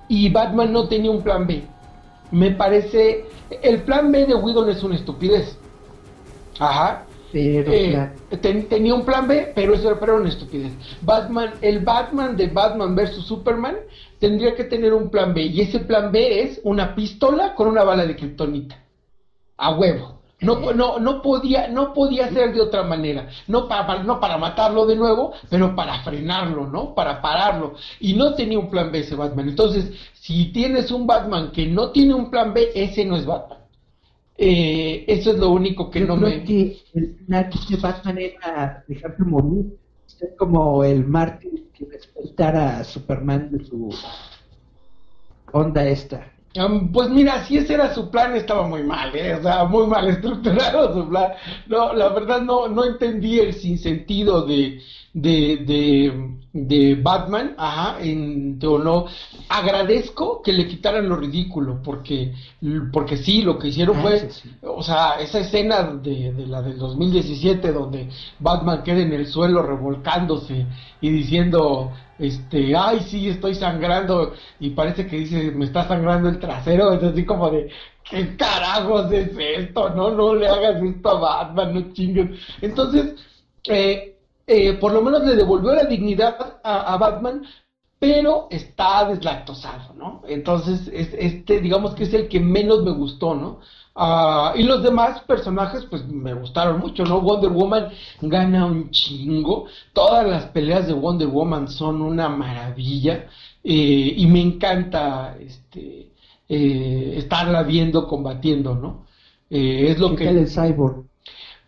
y Batman no tenía un plan B. Me parece, el plan B de Whedon es una estupidez. Ajá. Pero, Eh, claro, ten- tenía un plan B, pero eso era, una estupidez. Batman, el Batman de Batman vs Superman tendría que tener un plan B y ese plan B es una pistola con una bala de kriptonita. A huevo. No, no, no podía, no podía ser de otra manera. No para, para- no para matarlo de nuevo, pero para frenarlo, ¿no? Para pararlo. Y no tenía un plan B ese Batman. Entonces, si tienes un Batman que no tiene un plan B, ese no es Batman. Eh, eso es lo único que yo no creo me. que el final de Batman era dejarlo morir. Ser como el mártir que despertara a Superman de su onda esta. Pues mira, si ese era su plan, estaba muy mal, ¿eh? muy mal estructurado su plan. No, la verdad no, no entendí el sinsentido de, de, de, de Batman, ajá, en, o no. Agradezco que le quitaran lo ridículo, porque, porque sí, lo que hicieron Ah, fue, sí. o sea, esa escena de, de la del 2017 donde Batman queda en el suelo revolcándose y diciendo, este, ay, sí, estoy sangrando y parece que dice, me está sangrando el trasero, es así como de, ¿qué carajos es esto? No, no le hagas esto a Batman, no chingues. Entonces, eh, eh, por lo menos le devolvió la dignidad a, a Batman, pero está deslactosado, ¿no? Entonces, es- este, digamos que es el que menos me gustó, ¿no? Ah, y los demás personajes, pues me gustaron mucho, ¿no? Wonder Woman gana un chingo. Todas las peleas de Wonder Woman son una maravilla. eh, y me encanta este, eh, estarla viendo combatiendo, ¿no? Eh, es lo ¿Qué que. el Cyborg?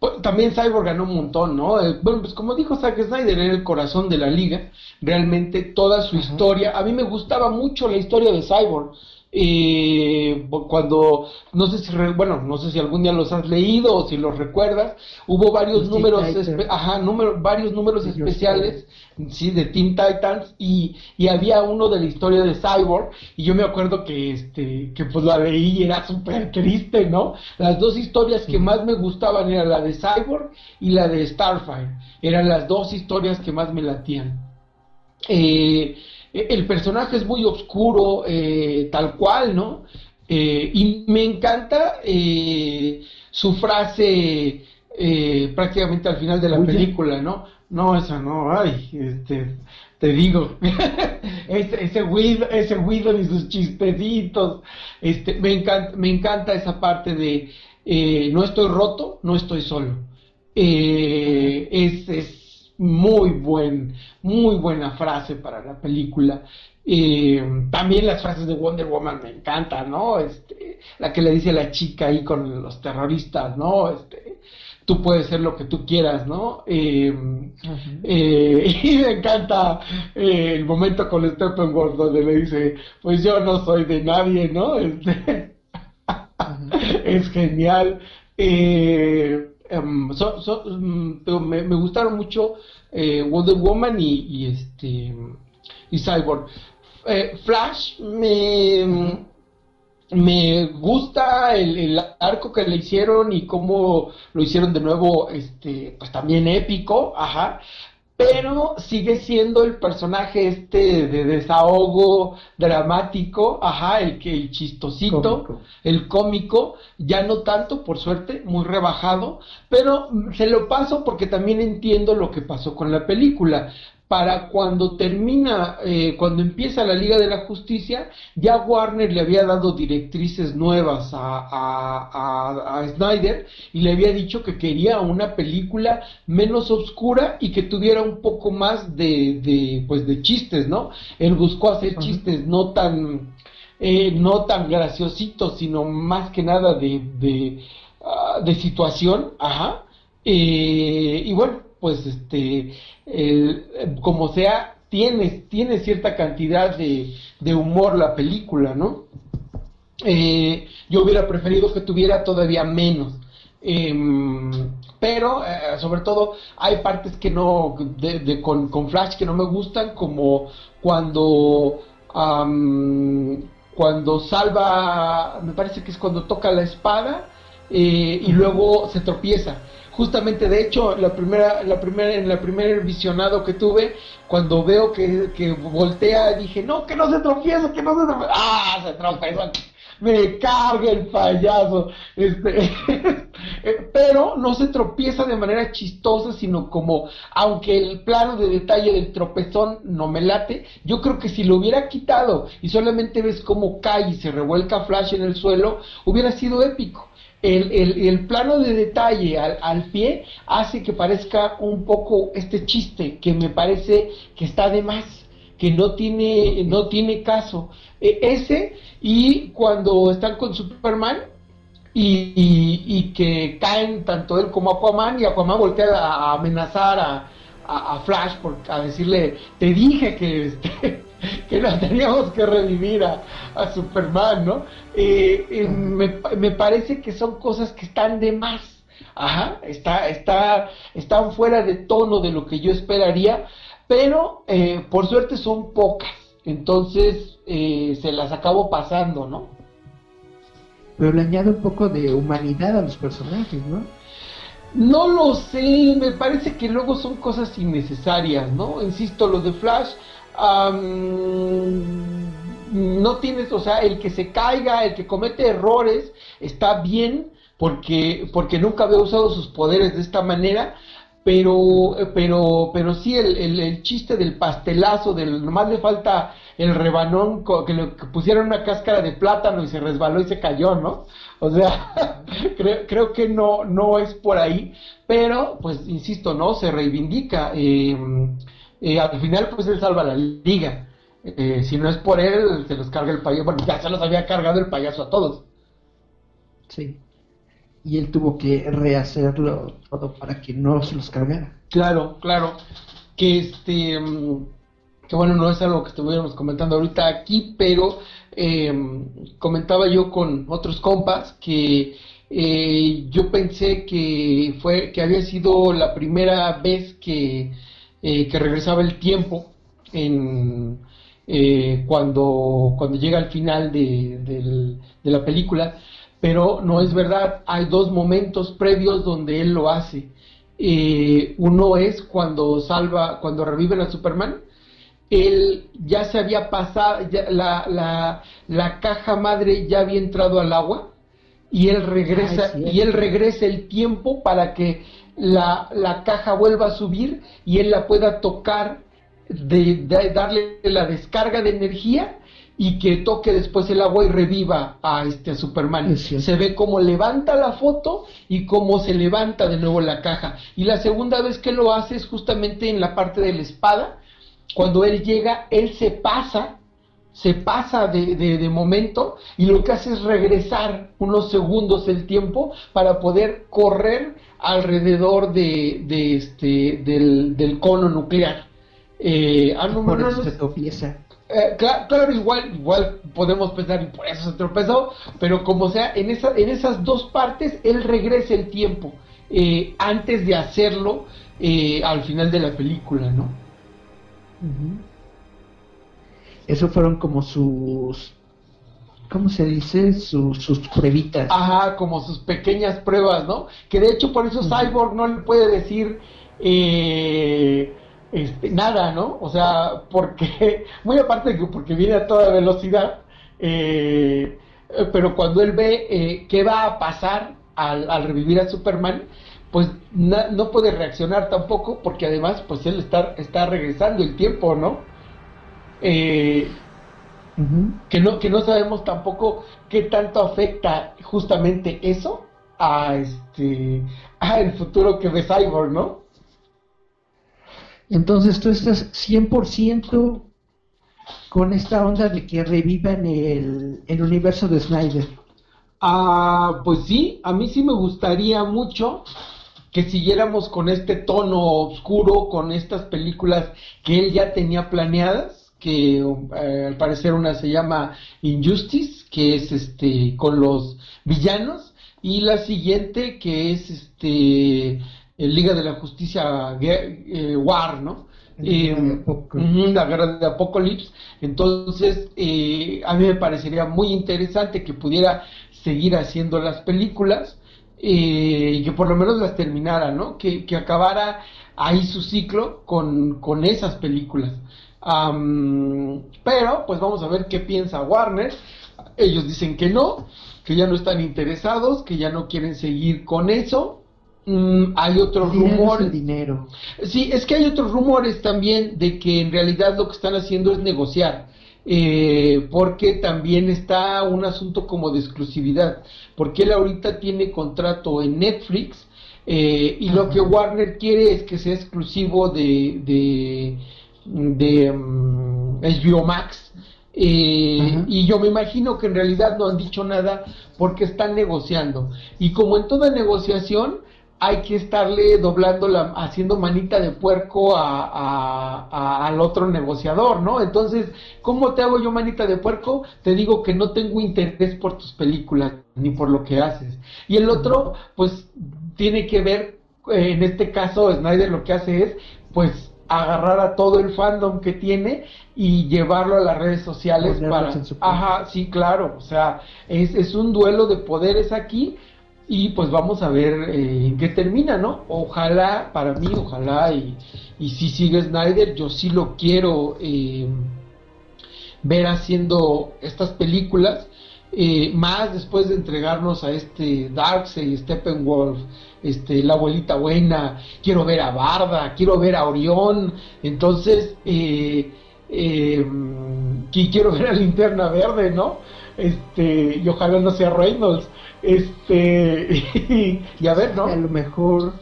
Pues, también Cyborg ganó un montón, ¿no? Eh, bueno, pues como dijo Zack Snyder, era el corazón de la liga. Realmente toda su historia. A mí me gustaba mucho la historia de Cyborg. Eh, cuando, no sé si, re- bueno, no sé si algún día los has leído o si los recuerdas, hubo varios Teen números, espe- ajá, número- varios números especiales, sí, de Teen Titans y, y había uno de la historia de Cyborg y yo me acuerdo que, este, que pues la leí y era súper triste, ¿no? Las dos historias que más me gustaban eran la de Cyborg y la de Starfire, eran las dos historias que más me latían. Eh, el personaje es muy oscuro, eh, tal cual, ¿no? Eh, y me encanta eh, su frase eh, prácticamente al final de la película, ¿no? No, esa no, ay, este, te digo, ese, ese ese y sus chistecitos, este, me encanta, me encanta esa parte de eh, no estoy roto, no estoy solo. Eh, es, es muy buen, muy buena frase para la película. Eh, también las frases de Wonder Woman me encantan, ¿no? Este, la que le dice a la chica ahí con los terroristas, ¿no? Este, tú puedes ser lo que tú quieras, ¿no? Eh, eh, y me encanta eh, el momento con Steppenwolf donde le dice, pues yo no soy de nadie, ¿no? Este, es genial. Eh, em, mm, me, gustaron mucho eh, Wonder Woman y, este y Cyborg. Eh, Flash me me gusta el, el arco que le hicieron y cómo lo hicieron de nuevo, este, pues también épico, ajá. Pero sigue siendo el personaje este de desahogo dramático, ajá, el que el chistosito, Cómico. el cómico, ya no tanto, por suerte, muy rebajado, pero mm, se lo paso porque también entiendo lo que pasó con la película. Para cuando termina, eh, cuando empieza la Liga de la Justicia, ya Warner le había dado directrices nuevas a, a- a- a Snyder y le había dicho que quería una película menos oscura y que tuviera un poco más de, de, pues de chistes, ¿no? Él buscó hacer Ajá. chistes no tan, eh, no tan graciositos, sino más que nada de, de, ah, de situación, ajá. Eh, y bueno, pues este, el- como sea, tiene, tiene cierta cantidad de, humor la película, ¿no? Eh, yo hubiera preferido que tuviera todavía menos. Em, pero, eh, sobre todo, hay partes que no, con, con Flash que no me gustan, como cuando, cuando salva, me parece que es cuando toca la espada eh, y luego se tropieza. Justamente, de hecho, la primera, la primera, en la primer visionado que tuve, cuando veo que, que voltea, dije, no, que no se tropieza, que no se tropieza. ¡Ah! Se tropieza. Me carga el payaso. Este, eh, pero no se tropieza de manera chistosa, sino como, aunque el plano de detalle del tropezón no me late, yo creo que si lo hubiera quitado y solamente ves cómo cae y se revuelca Flash en el suelo, hubiera sido épico. El, el- el plano de detalle al, al pie hace que parezca un poco este chiste que me parece que está de más, que no tiene, no tiene caso. Eh, ese y cuando están con Superman y, y- que caen tanto él como Aquaman y Aquaman voltea a, a amenazar a, a- a Flash por, a decirle, te dije que, este, que no teníamos que revivir a, a Superman, ¿no? Eh, eh, me, me parece que son cosas que están de más. Ajá, está, está, están fuera de tono de lo que yo esperaría, pero eh, por suerte son pocas, entonces se las acabo pasando, ¿no? Pero le añade un poco de humanidad a los personajes, ¿no? No lo sé, me parece que luego son cosas innecesarias, ¿no? Insisto, lo de Flash, no tienes, o sea, el que se caiga, el que comete errores, está bien, porque, porque nunca había usado sus poderes de esta manera, pero, pero, pero sí el, el, chiste del pastelazo, del nomás le falta el rebanón, que le que pusieron una cáscara de plátano y se resbaló y se cayó, ¿no? O sea, creo, creo que no, no es por ahí, pero pues insisto, ¿no? Se reivindica. eh, eh, al final pues él salva la liga. Eh, si no es por él, se los carga el payaso. Bueno, ya se los había cargado el payaso a todos. Sí. Y él tuvo que rehacerlo todo para que no se los cargara. Claro, claro. Que este, mm, que bueno, no es algo que estuviéramos comentando ahorita aquí, pero eh, comentaba yo con otros compas que eh, yo pensé que fue, que había sido la primera vez que, eh, que regresaba el tiempo en eh, cuando, cuando llega al final de, del- de la película, pero no es verdad, hay dos momentos previos donde él lo hace. Eh, uno es cuando salva, cuando reviven a Superman, él ya se había pasado, ya la, la, la caja madre ya había entrado al agua y él regresa, Ah, y él regresa el tiempo para que la, la caja vuelva a subir y él la pueda tocar, de, de- darle la descarga de energía y que toque después el agua y reviva a este a Superman. Se ve cómo levanta la foto y cómo se levanta de nuevo la caja. Y la segunda vez que lo hace es justamente en la parte de la espada. Cuando él llega, él se pasa, se pasa de, de- de momento y lo que hace es regresar unos segundos el tiempo para poder correr alrededor de, de este, del, del cono nuclear. Eh, ah, no, Por no, eso no, se tropieza. eh, cla- claro, igual, igual podemos pensar, y por eso se tropezó, pero como sea, en, esa, en esas dos partes, él regresa el tiempo, eh, antes de hacerlo eh, al final de la película, ¿no? Ujú. Eso fueron como sus. ¿Cómo se dice? Sus, sus pruebitas. Ajá, como sus pequeñas pruebas, ¿no? Que de hecho por eso Cyborg no le puede decir eh, este, nada, ¿no? O sea, porque, muy aparte de que porque viene a toda velocidad, eh, eh, pero cuando él ve eh, qué va a pasar al, al revivir a Superman, pues na- no puede reaccionar tampoco, porque además, pues él está, está regresando el tiempo, ¿no? Eh, Que no, que no sabemos tampoco qué tanto afecta justamente eso a este a el futuro que ve Cyborg, ¿no? Entonces tú estás 100% con esta onda de que revivan el, el universo de Snyder. Ah, pues sí, a mí sí me gustaría mucho que siguiéramos con este tono oscuro, con estas películas que él ya tenía planeadas, que eh, al parecer una se llama Injustice, que es este con los villanos, y la siguiente que es este Liga de la Justicia eh, War, ¿no? Eh, la guerra de Apocalypse. Entonces, eh, a mí me parecería muy interesante que pudiera seguir haciendo las películas eh, y que por lo menos las terminara, ¿no? Que, que acabara ahí su ciclo con, con esas películas. Pero, pues vamos a ver qué piensa Warner. Ellos dicen que no, que ya no están interesados, que ya no quieren seguir con eso. Mm, hay otros dinero es rumores. el dinero. Sí, es que hay otros rumores también de que en realidad lo que están haciendo es negociar, eh, porque también está un asunto como de exclusividad, porque él ahorita tiene contrato en Netflix eh, y lo que Warner quiere es que sea exclusivo de, de, de mm, HBO Max. Eh, y yo me imagino que en realidad no han dicho nada porque están negociando. Y como en toda negociación, hay que estarle doblando la, haciendo manita de puerco a, a- a- al otro negociador, ¿no? Entonces, ¿cómo te hago yo manita de puerco? Te digo que no tengo interés por tus películas ni por lo que haces. Y el otro, pues, tiene que ver, eh, en este caso, Snyder lo que hace es, pues, agarrar a todo el fandom que tiene y llevarlo a las redes sociales para... Ajá, sí, claro, o sea, es, es un duelo de poderes aquí y pues vamos a ver eh, en qué termina, ¿no? Ojalá, para mí, ojalá, y, y si sigue Snyder, yo sí lo quiero eh, ver haciendo estas películas, eh, más después de entregarnos a este Darkseid, Steppenwolf, este, la abuelita buena, quiero ver a Barda, quiero ver a Orión, entonces, eh, eh, quiero ver a Linterna Verde, ¿no? Este, y ojalá no sea Reynolds, este, y a ver, ¿no? A lo mejor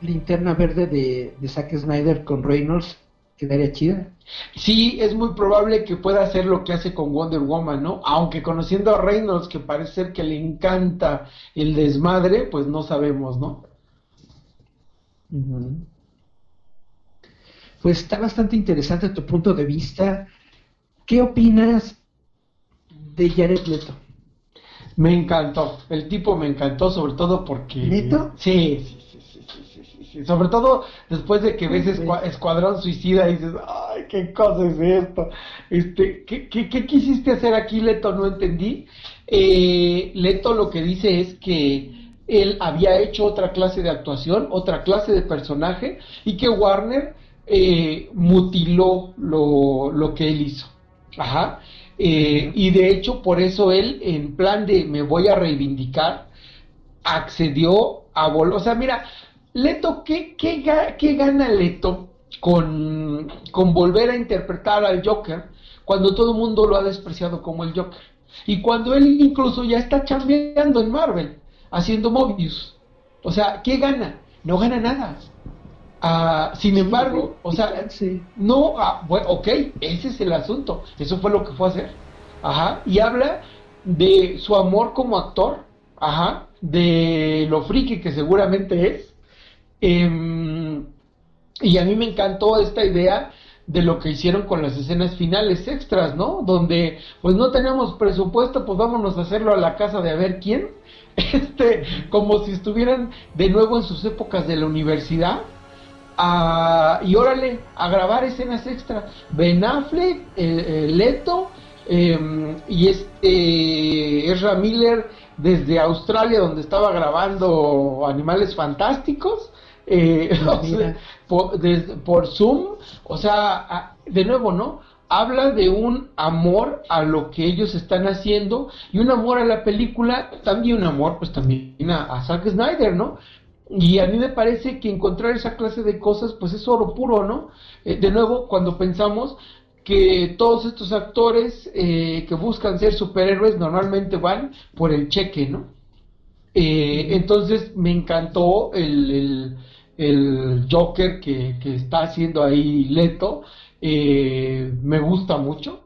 linterna verde de, de Zack Snyder con Reynolds quedaría chida. Sí, es muy probable que pueda hacer lo que hace con Wonder Woman, ¿no? Aunque conociendo a Reynolds, que parece ser que le encanta el desmadre, pues no sabemos, ¿no? Pues está bastante interesante tu punto de vista. ¿Qué opinas de Jared Leto? Me encantó, el tipo me encantó, sobre todo porque... Sí, sí. Sobre todo después de que ves Escua- Escuadrón Suicida y dices, ay, qué cosa es esto. Este, ¿qué, qué, qué quisiste hacer aquí, Leto? No entendí. Eh, Leto lo que dice es que él había hecho otra clase de actuación, otra clase de personaje, y que Warner eh, mutiló lo, lo que él hizo. Ajá. Eh, y de hecho, por eso él, en plan de me voy a reivindicar, accedió a vol O sea, mira, Leto, ¿qué, qué, qué gana Leto con, con volver a interpretar al Joker cuando todo el mundo lo ha despreciado como el Joker? Y cuando él incluso ya está chambeando en Marvel, haciendo Mobius. O sea, ¿qué gana? No gana nada. Ah, sin embargo, o sea, no, ah, bueno, ok, ese es el asunto. Eso fue lo que fue a hacer. Ajá. Y habla de su amor como actor. ajá, de lo friki que seguramente es. Em, y a mí me encantó esta idea de lo que hicieron con las escenas finales extras, ¿no? Donde pues no tenemos presupuesto, pues vámonos a hacerlo a la casa de a ver quién. Este, como si estuvieran de nuevo en sus épocas de la universidad. y órale, a grabar escenas extras. Ben Affleck, eh, eh, Leto eh, y este Ezra Miller desde Australia donde estaba grabando Animales Fantásticos. Eh, o sea, mira. por, Zoom, o sea, a- de nuevo, ¿no? Habla de un amor a lo que ellos están haciendo y un amor a la película, también un amor pues también a, a Zack Snyder, ¿no? Y a mí me parece que encontrar esa clase de cosas pues es oro puro, ¿no? Eh, de nuevo, cuando pensamos que todos estos actores eh, que buscan ser superhéroes normalmente van por el cheque, ¿no? Eh, entonces me encantó el, el, el Joker que, que está haciendo ahí Leto, eh, me gusta mucho.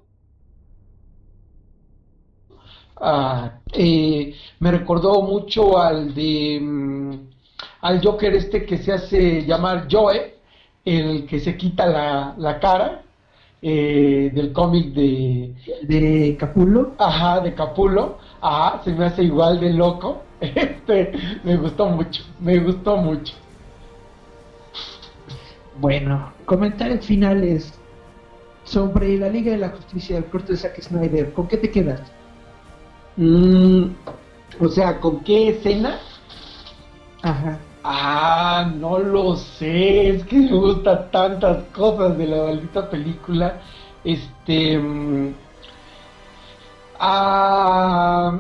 Ah, eh, me recordó mucho al de mm, al Joker este que se hace llamar Joe, el que se quita la, la cara eh, del cómic de, De Capullo. Ajá, de Capulo. Ajá, se me hace igual de loco. Este, me gustó mucho, me gustó mucho. Bueno, comentarios finales sobre la Liga de la Justicia del corte de Zack Snyder. ¿Con qué te quedas? Mm, o sea, ¿con qué escena? Ajá. Ah, no lo sé, es que me gustan tantas cosas de la maldita película. Este. mm, ah,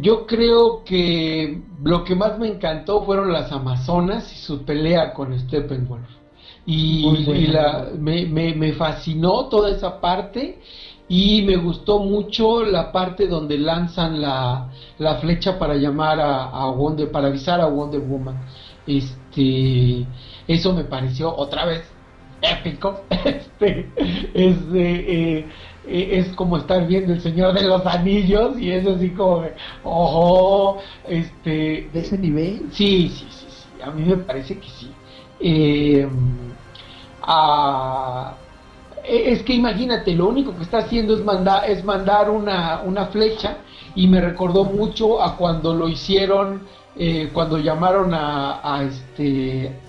yo creo que lo que más me encantó fueron las Amazonas y su pelea con Steppenwolf. Y, y la, me, me, me fascinó toda esa parte y me gustó mucho la parte donde lanzan la, la flecha para llamar a, a Wonder, para avisar a Wonder Woman. Este, eso me pareció otra vez épico. Este, es, de, eh, es como estar viendo el Señor de los Anillos y es así como, de, ojo, este, ¿De ese nivel? Sí, sí, sí, sí, a mí me parece que sí. Eh, ah, e- es que imagínate, lo único que está haciendo es mandar, es mandar una, una flecha y me recordó mucho a cuando lo hicieron, eh, cuando llamaron a, a este,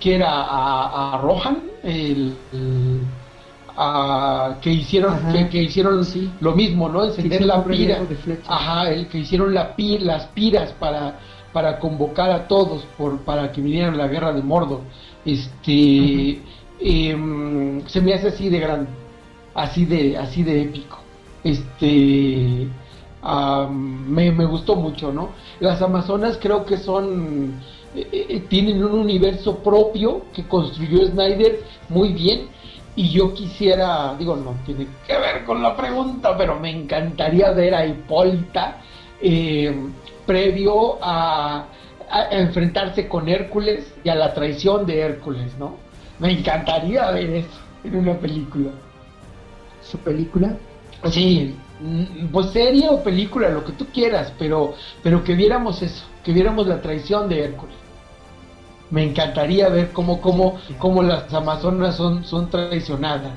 que era a, a Rohan, el, el- a- que hicieron, que, que hicieron Sí. lo mismo, ¿no? Encender la pira. Ajá, el que hicieron la las piras para, para convocar a todos por, para que vinieran a la guerra de Mordor. Este em, se me hace así de grande, así de, así de épico. Este me, me gustó mucho, ¿no? Las Amazonas creo que son eh, eh, tienen un universo propio que construyó Snyder muy bien y yo quisiera, digo, no tiene que ver con la pregunta, pero me encantaría ver a Hipólita eh, previo a, a enfrentarse con Hércules y a la traición de Hércules, ¿no? Me encantaría ver eso en una película. Su película. Sí, mm, pues serie o película, lo que tú quieras, pero, pero que viéramos eso, que viéramos la traición de Hércules. Me encantaría ver cómo, cómo, cómo las amazonas son, son traicionadas.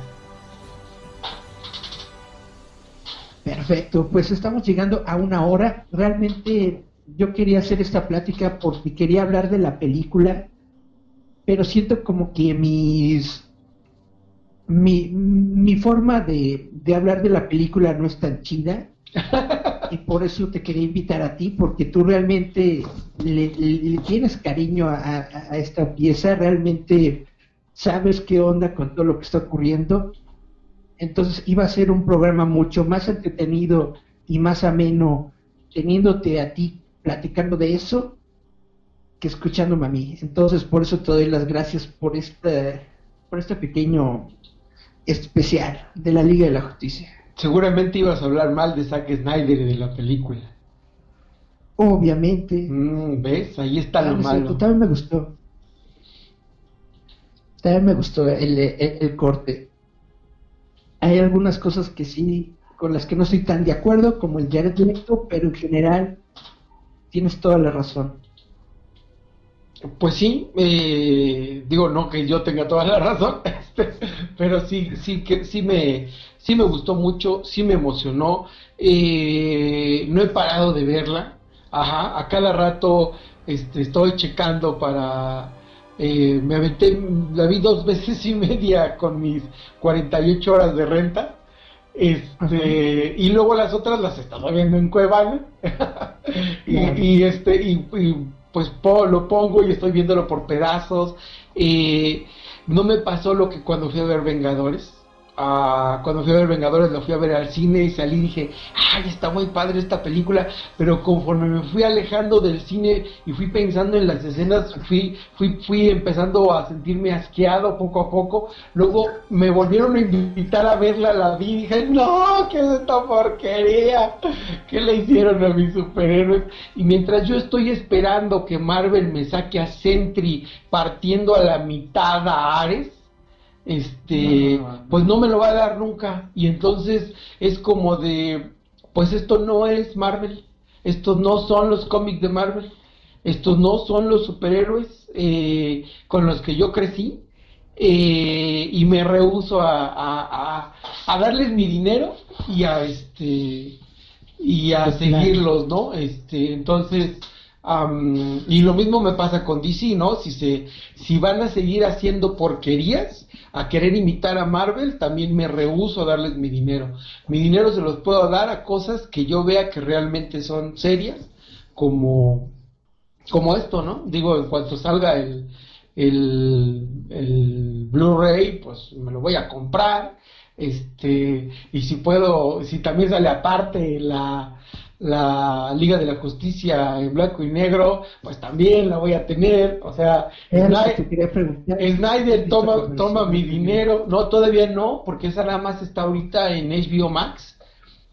Perfecto, pues estamos llegando a una hora. Realmente yo quería hacer esta plática porque quería hablar de la película, pero siento como que mis mi, mi forma de, de hablar de la película no es tan chida y por eso te quería invitar a ti porque tú realmente le, tienes cariño a esta pieza, realmente sabes qué onda con todo lo que está ocurriendo entonces iba a ser un programa mucho más entretenido y más ameno teniéndote a ti platicando de eso que escuchándome a mí. Entonces por eso te doy las gracias por este, por este pequeño especial de la Liga de la Justicia. Seguramente ibas a hablar mal de Zack Snyder y de la película. Obviamente. Mm, ¿Ves? Ahí está Ah, lo es malo. cierto, también me gustó. También me gustó el, el- el corte. Hay algunas cosas que sí con las que no estoy tan de acuerdo, como el Jared Leto, pero en general tienes toda la razón. Pues sí, eh, digo no que yo tenga toda la razón, este, pero sí, sí que sí me, sí me gustó mucho, sí me emocionó. eh, no he parado de verla. Ajá, a cada rato este, estoy checando para, eh, me aventé, la vi dos veces y media con mis 48 horas de renta. Este, y luego las otras las estaba viendo en Cuevana. y, y, este, y, y, pues po- lo pongo y estoy viéndolo por pedazos. Eh, no me pasó lo que cuando fui a ver Vengadores. Cuando fui a ver Vengadores lo fui a ver al cine y salí y dije, ay, está muy padre esta película, pero conforme me fui alejando del cine y fui pensando en las escenas, fui, fui, fui empezando a sentirme asqueado poco a poco, luego me volvieron a invitar a verla, la vi y dije, no, ¿qué es esta porquería? ¿Qué le hicieron a mis superhéroes? Y mientras yo estoy esperando que Marvel me saque a Sentry partiendo a la mitad a Ares, este, No, pues no me lo va a dar nunca. Y entonces es como de, pues esto no es Marvel, estos no son los cómics de Marvel, estos no son los superhéroes eh, con los que yo crecí. eh, y me rehuso a, a, a, a darles mi dinero y a este y a Pues seguirlos, ¿no? Este, entonces, y lo mismo me pasa con DC, ¿no? Si se, si van a seguir haciendo porquerías, a querer imitar a Marvel, también me rehúso a darles mi dinero. Mi dinero se los puedo dar a cosas que yo vea que realmente son serias, como, como esto, ¿no? Digo, en cuanto salga el, el, el Blu-ray, pues me lo voy a comprar. Este, y si puedo, si también sale aparte la, la Liga de la Justicia en blanco y negro, pues también la voy a tener. O sea, Snyder, toma, toma mi dinero. No, todavía no, porque esa nada más está ahorita en HBO Max.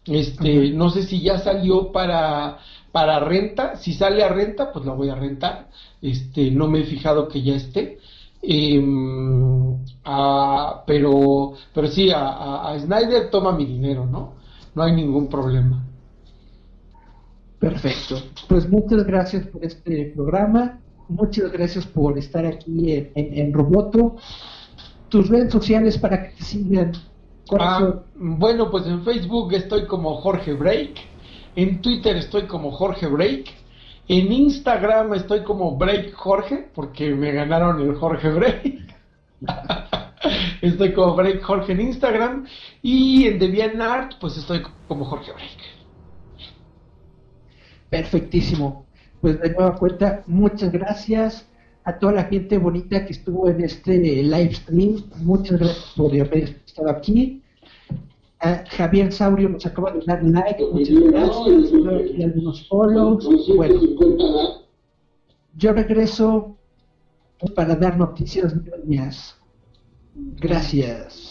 Este, no sé si ya salió para, para renta. Si sale a renta, pues la voy a rentar. Este, no me he fijado que ya esté. Em, ah, pero, pero sí, a, a- a Snyder toma mi dinero, ¿no? No hay ningún problema. Perfecto. Pues muchas gracias por este programa. Muchas gracias por estar aquí en, en, en Roboto. Tus redes sociales para que te sigan. ¿Cuáles Ah, bueno, pues en Facebook estoy como Jorge Break, en Twitter estoy como Jorge Break, en Instagram estoy como Break Jorge, porque me ganaron el Jorge Break. estoy como Break Jorge en Instagram y en DeviantArt pues estoy como Jorge Break. Perfectísimo. Pues de nueva cuenta, muchas gracias a toda la gente bonita que estuvo en este live stream. Muchas gracias por haber estado aquí. Javier Saurio nos acaba de dar like. Muchas gracias. Aquí algunos follows. Bueno, yo regreso para dar noticias ñoñas. Gracias.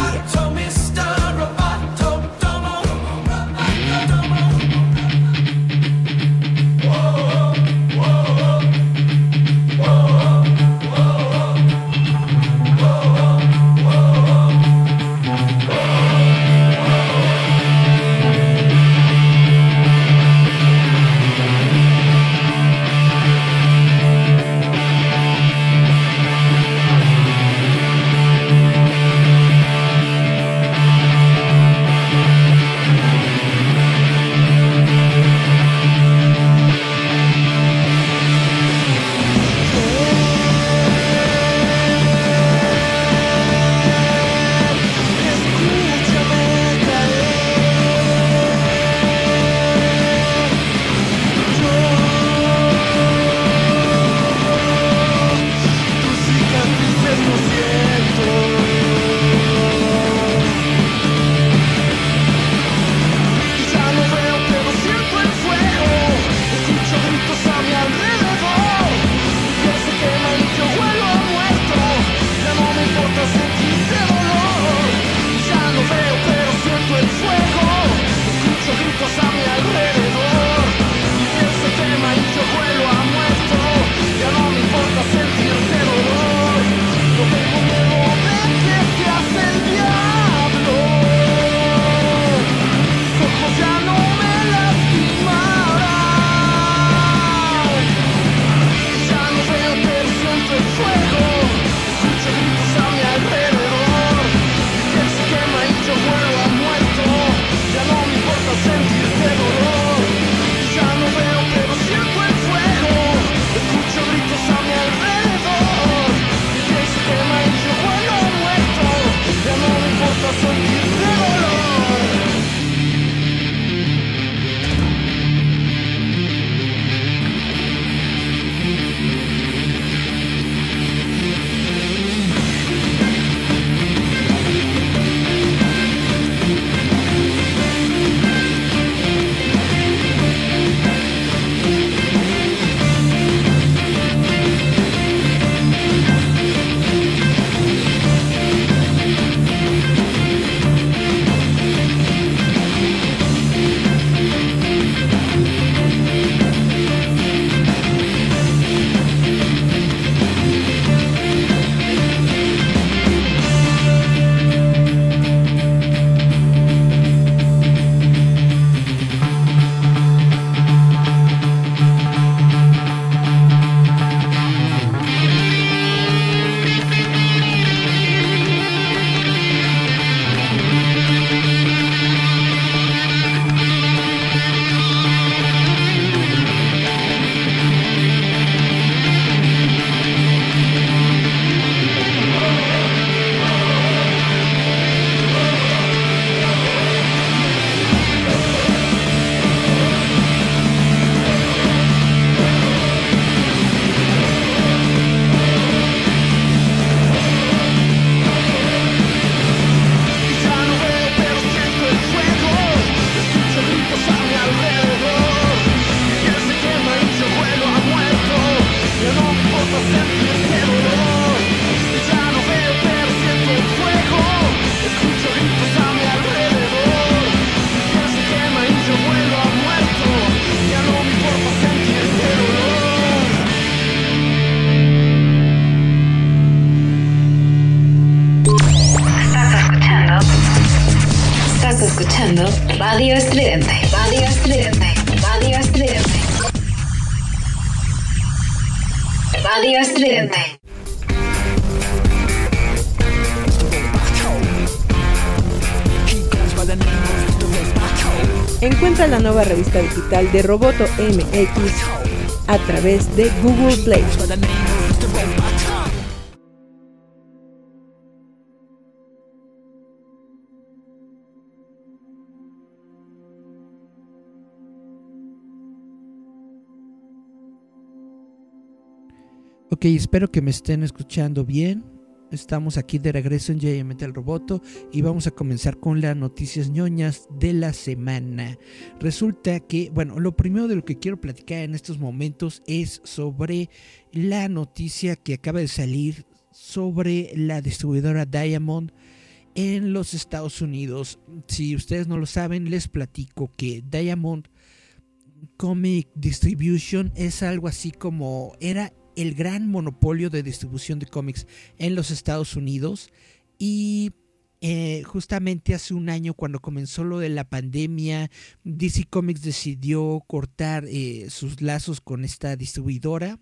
Radio Estridente. Radio Estridente. Radio Estridente. Radio Estridente. Encuentra la nueva revista digital de Roboto MX a través de Google Play. Ok, espero que me estén escuchando bien. Estamos aquí de regreso en JMT el Roboto y vamos a comenzar con las noticias ñoñas de la semana. Resulta que, bueno, lo primero de lo que quiero platicar en estos momentos es sobre la noticia que acaba de salir sobre la distribuidora Diamond en los Estados Unidos. Si ustedes no lo saben, les platico que Diamond Comic Distribution es algo así como era el gran monopolio de distribución de cómics en los Estados Unidos y eh, justamente hace un año cuando comenzó lo de la pandemia, DC Comics decidió cortar eh, sus lazos con esta distribuidora.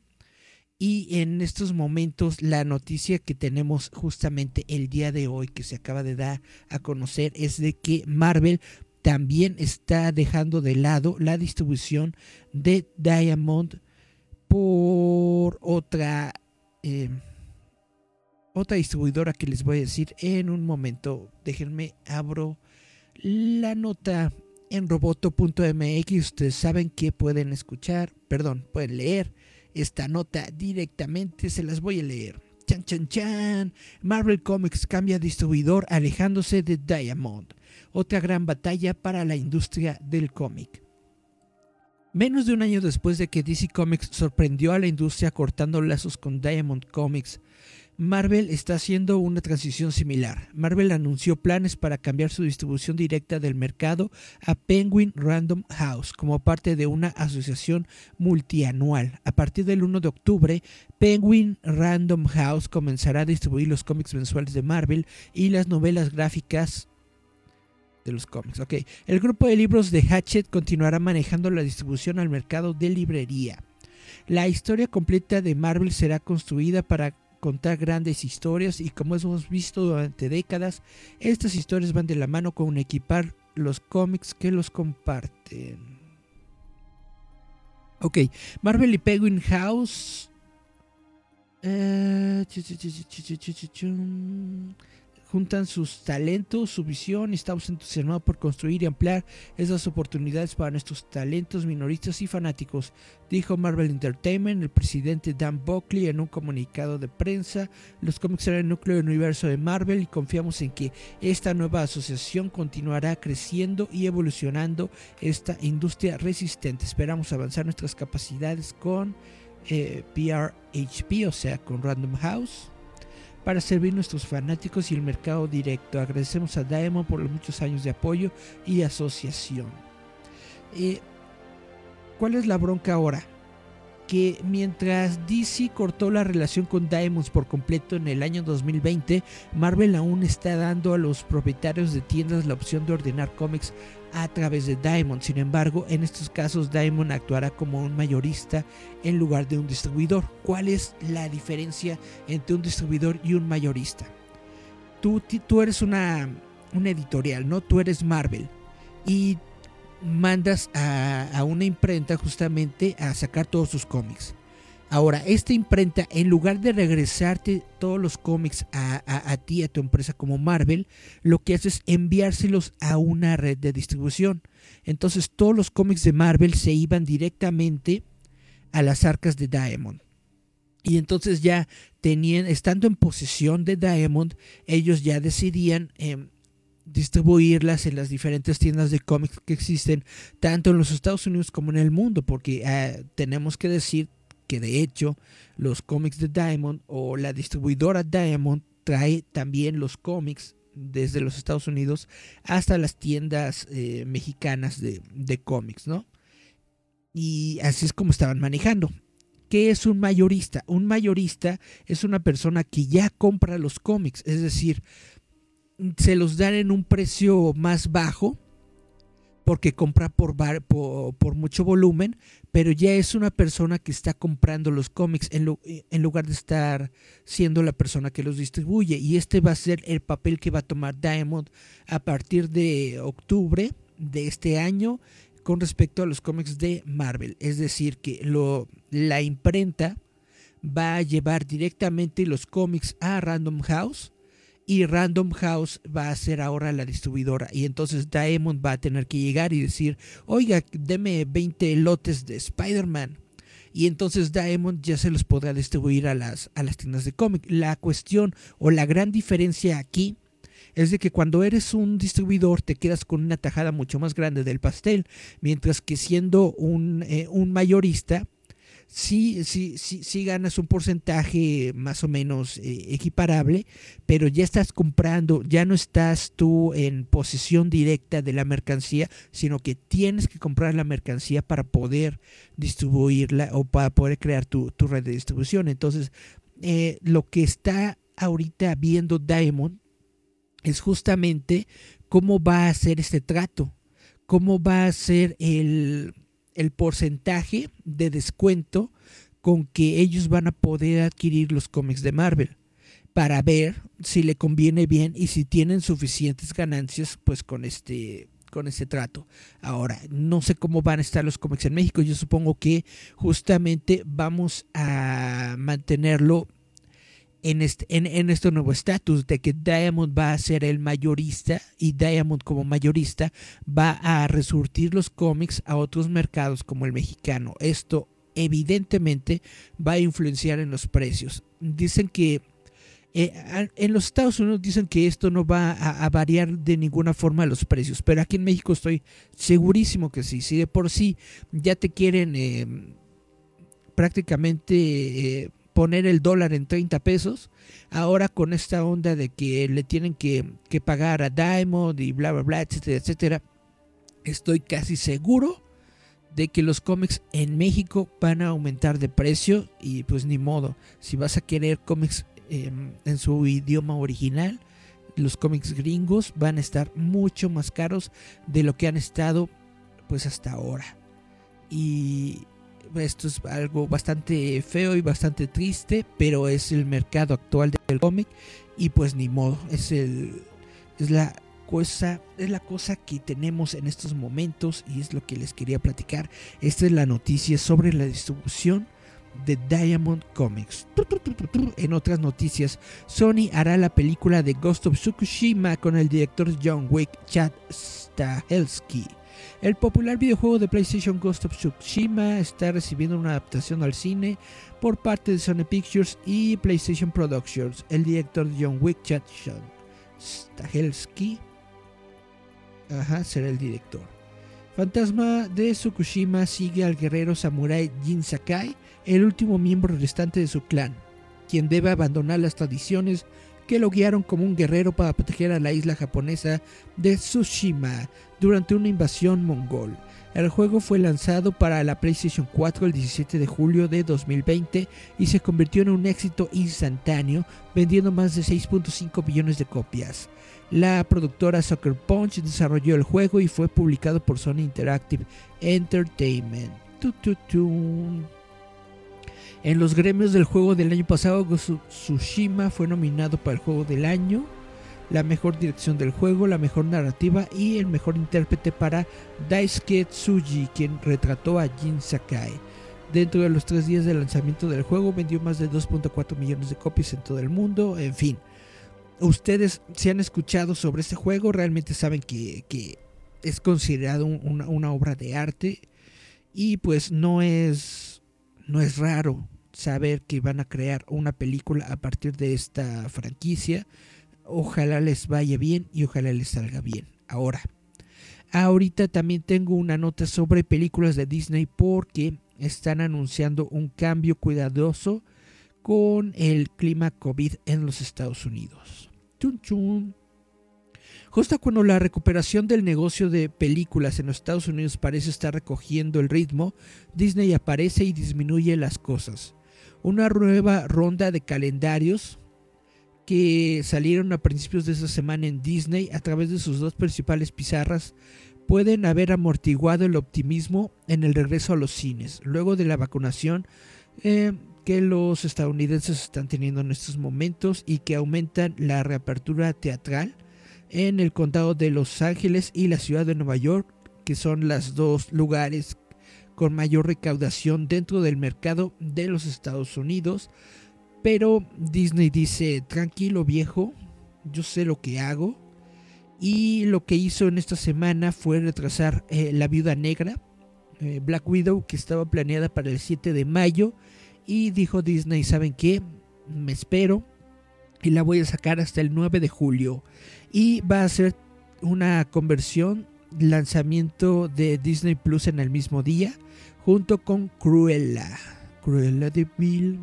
Y en estos momentos la noticia que tenemos justamente el día de hoy que se acaba de dar a conocer es de que Marvel también está dejando de lado la distribución de Diamond por otra eh, otra distribuidora que les voy a decir en un momento. Déjenme abro la nota en roboto.mx. Ustedes saben que pueden escuchar, perdón, pueden leer esta nota directamente. Se las voy a leer. Chan, chan, chan. Marvel Comics cambia distribuidor alejándose de Diamond. Otra gran batalla para la industria del cómic. Menos de un año después de que DC Comics sorprendió a la industria cortando lazos con Diamond Comics, Marvel está haciendo una transición similar. Marvel anunció planes para cambiar su distribución directa del mercado a Penguin Random House como parte de una asociación multianual. A partir del 1 de octubre, Penguin Random House comenzará a distribuir los cómics mensuales de Marvel y las novelas gráficas los cómics. Ok, el grupo de libros de Hatchet continuará manejando la distribución al mercado de librería. La historia completa de Marvel será construida para contar grandes historias y como hemos visto durante décadas, estas historias van de la mano con equipar los cómics que los comparten. Ok, Marvel y Penguin House juntan sus talentos, su visión y estamos entusiasmados por construir y ampliar esas oportunidades para nuestros talentos minoristas y fanáticos, dijo Marvel Entertainment el presidente Dan Buckley en un comunicado de prensa. Los cómics serán el núcleo del universo de Marvel y confiamos en que esta nueva asociación continuará creciendo y evolucionando esta industria resistente. Esperamos avanzar nuestras capacidades con eh, PRHP, o sea, con Random House para servir nuestros fanáticos y el mercado directo. Agradecemos a Diamond por los muchos años de apoyo y asociación. Eh, ¿Cuál es la bronca ahora? Que mientras DC cortó la relación con Diamonds por completo en el año 2020, Marvel aún está dando a los propietarios de tiendas la opción de ordenar cómics a través de Diamond. Sin embargo, en estos casos Diamond actuará como un mayorista en lugar de un distribuidor. ¿Cuál es la diferencia entre un distribuidor y un mayorista? Tú, eres una, una editorial, ¿no? Tú eres Marvel y mandas a, a una imprenta justamente a sacar todos sus cómics. Ahora, esta imprenta, en lugar de regresarte todos los cómics a, a- ti, a tu empresa como Marvel, lo que hace es enviárselos a una red de distribución. Entonces, todos los cómics de Marvel se iban directamente a las arcas de Diamond. Y entonces ya tenían, estando en posesión de Diamond, ellos ya decidían em, distribuirlas en las diferentes tiendas de cómics que existen, tanto en los Estados Unidos como en el mundo, porque ah, tenemos que decir que de hecho los cómics de Diamond o la distribuidora Diamond trae también los cómics desde los Estados Unidos hasta las tiendas eh, mexicanas de, de cómics, ¿no? Y así es como estaban manejando. ¿Qué es un mayorista? Un mayorista es una persona que ya compra los cómics, es decir, se los dan en un precio más bajo porque compra por, mucho volumen, pero ya es una persona que está comprando los cómics en, lu- en lugar de estar siendo la persona que los distribuye. Y este va a ser el papel que va a tomar Diamond a partir de octubre de este año con respecto a los cómics de Marvel. Es decir, que la imprenta va a llevar directamente los cómics a Random House y Random House va a ser ahora la distribuidora y entonces Diamond va a tener que llegar y decir, oiga, deme 20 lotes de Spider-Man. Y entonces Diamond ya se los podrá distribuir a las, a las tiendas de cómic. La cuestión o la gran diferencia aquí es de que cuando eres un distribuidor te quedas con una tajada mucho más grande del pastel, mientras que siendo un, eh, un mayorista, sí, sí, sí, sí ganas un porcentaje más o menos eh, equiparable, pero ya estás comprando, ya no estás tú en posesión directa de la mercancía, sino que tienes que comprar la mercancía para poder distribuirla o para poder crear tu, tu red de distribución. Entonces, eh, lo que está ahorita viendo Diamond es justamente cómo va a ser este trato, cómo va a ser el, el porcentaje de descuento con que ellos van a poder adquirir los cómics de Marvel para ver si le conviene bien y si tienen suficientes ganancias pues con este con este trato. Ahora, no sé cómo van a estar los cómics en México. Yo supongo que justamente vamos a mantenerlo en este, en, en este nuevo estatus de que Diamond va a ser el mayorista y Diamond como mayorista va a resurtir los cómics a otros mercados como el mexicano. Esto evidentemente va a influenciar en los precios. Dicen que eh, en los Estados Unidos dicen que esto no va a, a variar de ninguna forma los precios, pero aquí en México estoy segurísimo que sí. Si de por sí ya te quieren eh, prácticamente eh, poner el dólar en 30 pesos, ahora con esta onda de que le tienen que, que pagar a Diamond y bla, bla, bla, etcétera, etcétera, estoy casi seguro de que los cómics en México van a aumentar de precio y pues ni modo, si vas a querer cómics eh, en su idioma original, los cómics gringos van a estar mucho más caros de lo que han estado pues hasta ahora. Y esto es algo bastante feo y bastante triste, pero es el mercado actual del cómic y pues ni modo, es el es la cosa es la cosa que tenemos en estos momentos y es lo que les quería platicar. Esta es la noticia sobre la distribución de Diamond Comics. En otras noticias, Sony hará la película de Ghost of Tsukushima con el director John Wick Chad Stahelski. El popular videojuego de PlayStation Ghost of Tsushima está recibiendo una adaptación al cine por parte de Sony Pictures y PlayStation Productions. El director John Wick Chad Stahelski será el director. Fantasma de Tsukushima sigue al guerrero samurai Jin Sakai, el último miembro restante de su clan, quien debe abandonar las tradiciones que lo guiaron como un guerrero para proteger a la isla japonesa de Tsushima durante una invasión mongol. El juego fue lanzado para la PlayStation 4 el 17 de julio de 2020 y se convirtió en un éxito instantáneo, vendiendo más de 6.5 millones de copias. La productora Sucker Punch desarrolló el juego y fue publicado por Sony Interactive Entertainment. En los gremios del juego del año pasado, Tsushima fue nominado para el juego del año, la mejor dirección del juego, la mejor narrativa y el mejor intérprete para Daisuke Tsuji, quien retrató a Jin Sakai. Dentro de los tres días de lanzamiento del juego vendió más de 2.4 millones de copias en todo el mundo, en fin. Ustedes si han escuchado sobre este juego, realmente saben que, es considerado un- una, una obra de arte y pues no es, no es raro saber que van a crear una película a partir de esta franquicia. Ojalá les vaya bien y ojalá les salga bien. Ahora, ahorita también tengo una nota sobre películas de Disney porque están anunciando un cambio cuidadoso con el clima COVID en los Estados Unidos. Chun, chun. Justo cuando la recuperación del negocio de películas en los Estados Unidos parece estar recogiendo el ritmo, Disney aparece y disminuye las cosas. Una nueva ronda de calendarios que salieron a principios de esta semana en Disney a través de sus dos principales pizarras pueden haber amortiguado el optimismo en el regreso a los cines, luego de la vacunación eh, que los estadounidenses están teniendo en estos momentos y que aumentan la reapertura teatral en el condado de Los Ángeles y la ciudad de Nueva York, que son los dos lugares con mayor recaudación dentro del mercado de los Estados Unidos. Pero Disney dice, tranquilo viejo, yo sé lo que hago. Y lo que hizo en esta semana fue retrasar eh, La Viuda Negra, eh, Black Widow, que estaba planeada para el 7 de mayo. Y dijo Disney, ¿saben qué? Me espero y la voy a sacar hasta el 9 de julio. Y va a ser una conversión, lanzamiento de Disney Plus en el mismo día, junto con Cruella. Cruella de Bill.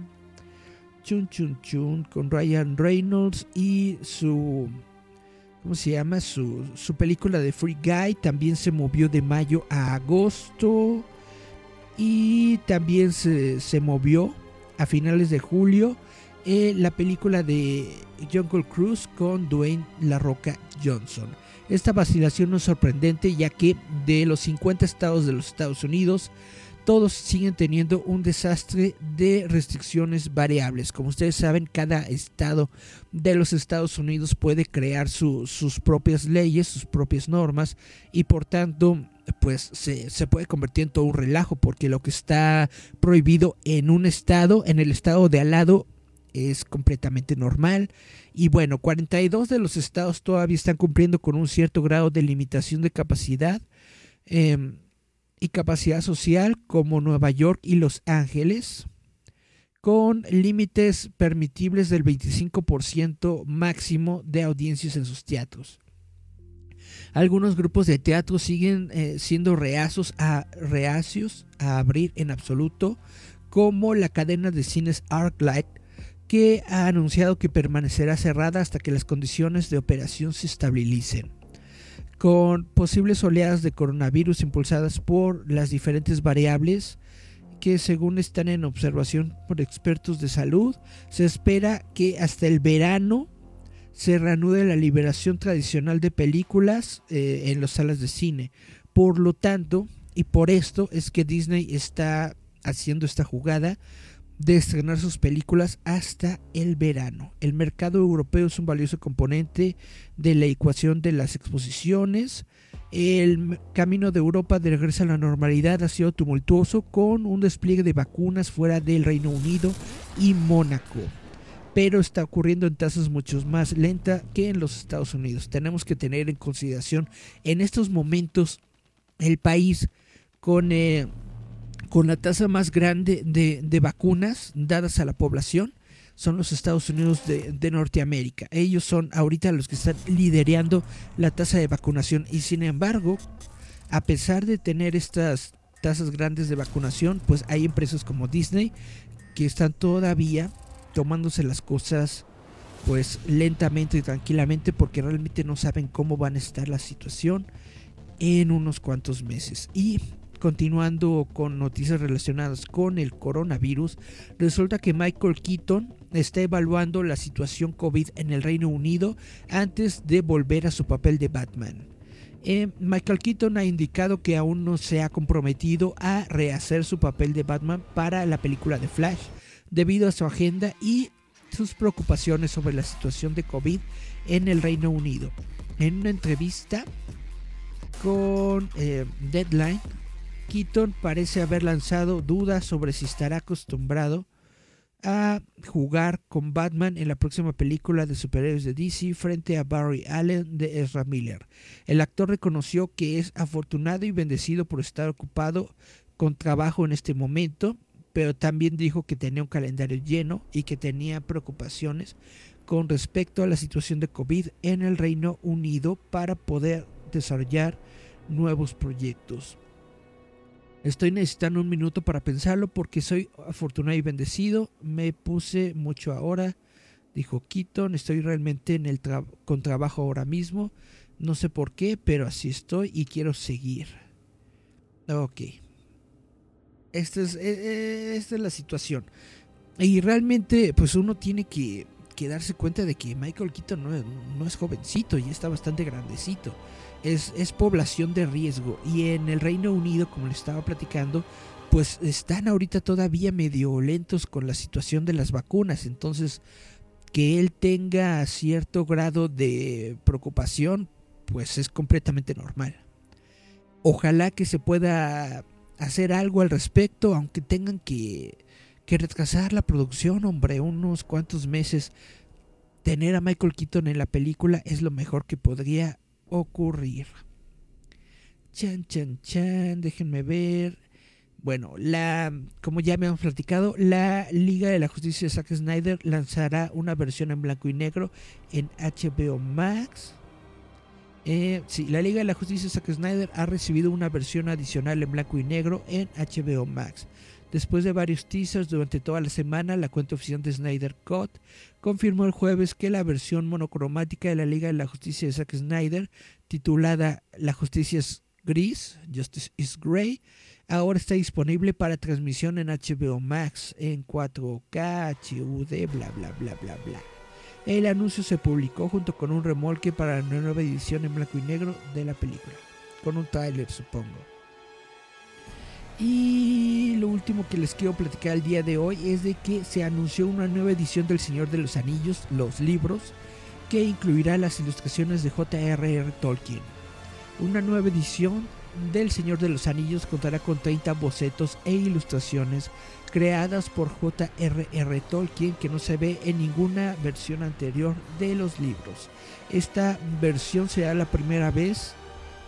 Chun Chun Chun con Ryan Reynolds y su ¿cómo se llama? Su, su, película de Free Guy también se movió de mayo a agosto y también se, se movió a finales de julio eh, la película de Jungle Cruise con Dwayne La Roca Johnson. Esta vacilación no es sorprendente ya que de los 50 estados de los Estados Unidos, todos siguen teniendo un desastre de restricciones variables. Como ustedes saben, cada estado de los Estados Unidos puede crear su, sus propias leyes, sus propias normas y por tanto pues se, se, puede convertir en todo un relajo porque lo que está prohibido en un estado, en el estado de al lado, es completamente normal. Y bueno, 42 de los estados todavía están cumpliendo con un cierto grado de limitación de capacidad. Eh, y capacidad social como Nueva York y Los Ángeles, con límites permitibles del 25% máximo de audiencias en sus teatros. Algunos grupos de teatro siguen eh, siendo reacios a, reacios a abrir en absoluto, como la cadena de cines ArcLight, que ha anunciado que permanecerá cerrada hasta que las condiciones de operación se estabilicen con posibles oleadas de coronavirus impulsadas por las diferentes variables que según están en observación por expertos de salud, se espera que hasta el verano se reanude la liberación tradicional de películas eh, en las salas de cine. Por lo tanto, y por esto es que Disney está haciendo esta jugada de estrenar sus películas hasta el verano. El mercado europeo es un valioso componente de la ecuación de las exposiciones. El camino de Europa de regreso a la normalidad ha sido tumultuoso con un despliegue de vacunas fuera del Reino Unido y Mónaco. Pero está ocurriendo en tasas mucho más lentas que en los Estados Unidos. Tenemos que tener en consideración en estos momentos el país con eh, con la tasa más grande de, vacunas dadas a la población son los Estados Unidos de, Norteamérica. Ellos son ahorita los que están liderando la tasa de vacunación y sin embargo, a pesar de tener estas tasas grandes de vacunación, pues hay empresas como Disney que están todavía tomándose las cosas pues lentamente y tranquilamente porque realmente no saben cómo van a estar la situación en unos cuantos meses. Y continuando con noticias relacionadas con el coronavirus, resulta que Michael Keaton está evaluando la situación COVID en el Reino Unido antes de volver a su papel de Batman. Eh, Michael Keaton ha indicado que aún no se ha comprometido a rehacer su papel de Batman para la película de Flash, debido a su agenda y sus preocupaciones sobre la situación de COVID en el Reino Unido. En una entrevista con eh, Deadline, Keaton parece haber lanzado dudas sobre si estará acostumbrado a jugar con Batman en la próxima película de superhéroes de DC frente a Barry Allen de Ezra Miller. El actor reconoció que es afortunado y bendecido por estar ocupado con trabajo en este momento, pero también dijo que tenía un calendario lleno y que tenía preocupaciones con respecto a la situación de COVID en el Reino Unido para poder desarrollar nuevos proyectos. Estoy necesitando un minuto para pensarlo porque soy afortunado y bendecido. Me puse mucho ahora, dijo Keaton. Estoy realmente en el con trabajo ahora mismo. No sé por qué, pero así estoy y quiero seguir. Ok. Esta es, e, e, esta es la situación. Y realmente, pues uno tiene que, que darse cuenta de que Michael Keaton no, es- no es jovencito, ya está bastante grandecito. Es, es población de riesgo. Y en el Reino Unido, como le estaba platicando, pues están ahorita todavía medio lentos con la situación de las vacunas. Entonces, que él tenga cierto grado de preocupación, pues es completamente normal. Ojalá que se pueda hacer algo al respecto, aunque tengan que, que retrasar la producción, hombre, unos cuantos meses. Tener a Michael Keaton en la película es lo mejor que podría ocurrir. Chan, chan, chan, déjenme ver. Bueno, la, como ya me han platicado, la Liga de la Justicia de Zack Snyder lanzará una versión en blanco y negro en HBO Max. Eh, sí, la Liga de la Justicia de Zack Snyder ha recibido una versión adicional en blanco y negro en HBO Max. Después de varios teasers durante toda la semana, la cuenta oficial de Snyder Cut confirmó el jueves que la versión monocromática de la Liga de la Justicia de Zack Snyder, titulada La Justicia es Gris, Justice is Grey, ahora está disponible para transmisión en HBO Max en 4K, HUD, bla bla bla bla bla. El anuncio se publicó junto con un remolque para la nueva edición en blanco y negro de la película, con un tráiler supongo. Y lo último que les quiero platicar el día de hoy es de que se anunció una nueva edición del Señor de los Anillos, los libros, que incluirá las ilustraciones de J.R.R. Tolkien. Una nueva edición del Señor de los Anillos contará con 30 bocetos e ilustraciones creadas por J.R.R. Tolkien que no se ve en ninguna versión anterior de los libros. Esta versión será la primera vez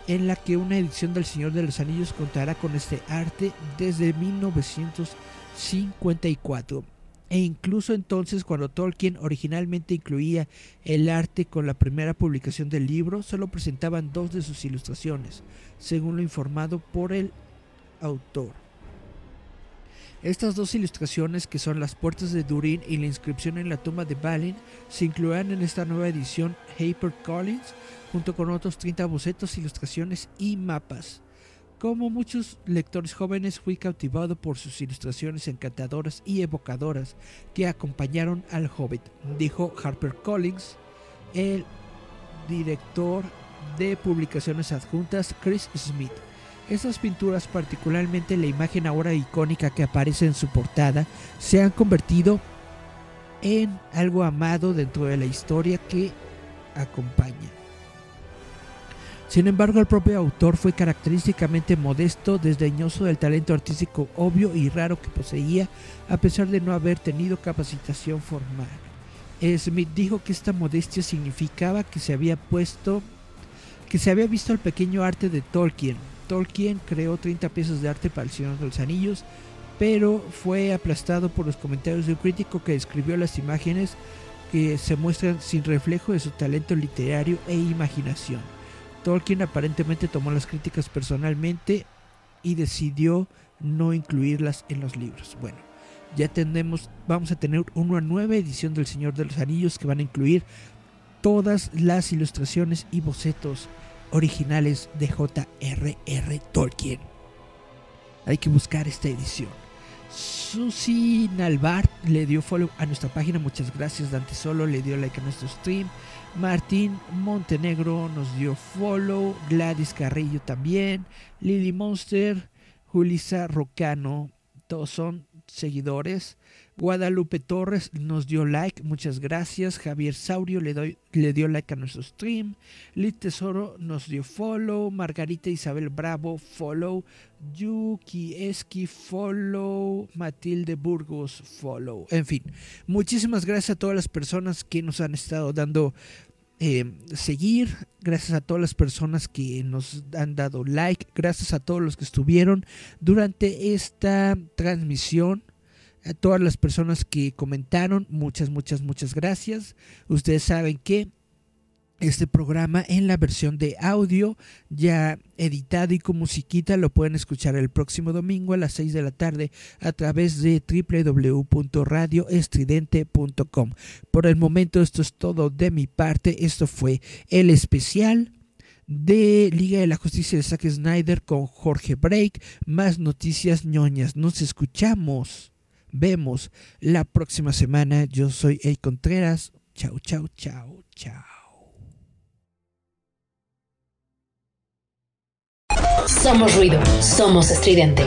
en la que una edición del Señor de los Anillos contará con este arte desde 1954. E incluso entonces cuando Tolkien originalmente incluía el arte con la primera publicación del libro, solo presentaban dos de sus ilustraciones, según lo informado por el autor. Estas dos ilustraciones, que son las puertas de Durin y la inscripción en la tumba de Balin, se incluirán en esta nueva edición HarperCollins, junto con otros 30 bocetos, ilustraciones y mapas. Como muchos lectores jóvenes, fui cautivado por sus ilustraciones encantadoras y evocadoras que acompañaron al Hobbit, dijo HarperCollins, el director de publicaciones adjuntas Chris Smith. Estas pinturas, particularmente la imagen ahora icónica que aparece en su portada, se han convertido en algo amado dentro de la historia que acompaña. Sin embargo, el propio autor fue característicamente modesto, desdeñoso del talento artístico obvio y raro que poseía, a pesar de no haber tenido capacitación formal. Smith dijo que esta modestia significaba que se había puesto que se había visto el pequeño arte de Tolkien. Tolkien creó 30 piezas de arte para el Señor de los Anillos, pero fue aplastado por los comentarios de un crítico que describió las imágenes que se muestran sin reflejo de su talento literario e imaginación. Tolkien aparentemente tomó las críticas personalmente y decidió no incluirlas en los libros. Bueno, ya tenemos, vamos a tener una nueva edición del Señor de los Anillos que van a incluir todas las ilustraciones y bocetos originales de J.R.R. Tolkien. Hay que buscar esta edición. Susi Nalbar le dio follow a nuestra página. Muchas gracias. Dante Solo le dio like a nuestro stream. Martín Montenegro nos dio follow. Gladys Carrillo también. Lily Monster. Julisa Rocano. Todos son seguidores. Guadalupe Torres nos dio like, muchas gracias. Javier Saurio le, doy, le dio like a nuestro stream. Lid Tesoro nos dio follow. Margarita Isabel Bravo, follow. Yuki Eski, follow. Matilde Burgos, follow. En fin, muchísimas gracias a todas las personas que nos han estado dando eh, seguir. Gracias a todas las personas que nos han dado like. Gracias a todos los que estuvieron durante esta transmisión a todas las personas que comentaron, muchas, muchas, muchas gracias. Ustedes saben que este programa en la versión de audio ya editado y con musiquita lo pueden escuchar el próximo domingo a las 6 de la tarde a través de www.radioestridente.com. Por el momento esto es todo de mi parte. Esto fue el especial de Liga de la Justicia de Zack Snyder con Jorge Break. Más noticias ñoñas. Nos escuchamos vemos la próxima semana. Yo soy El Contreras. Chao, chao, chao, chao. Somos ruido, somos estridente.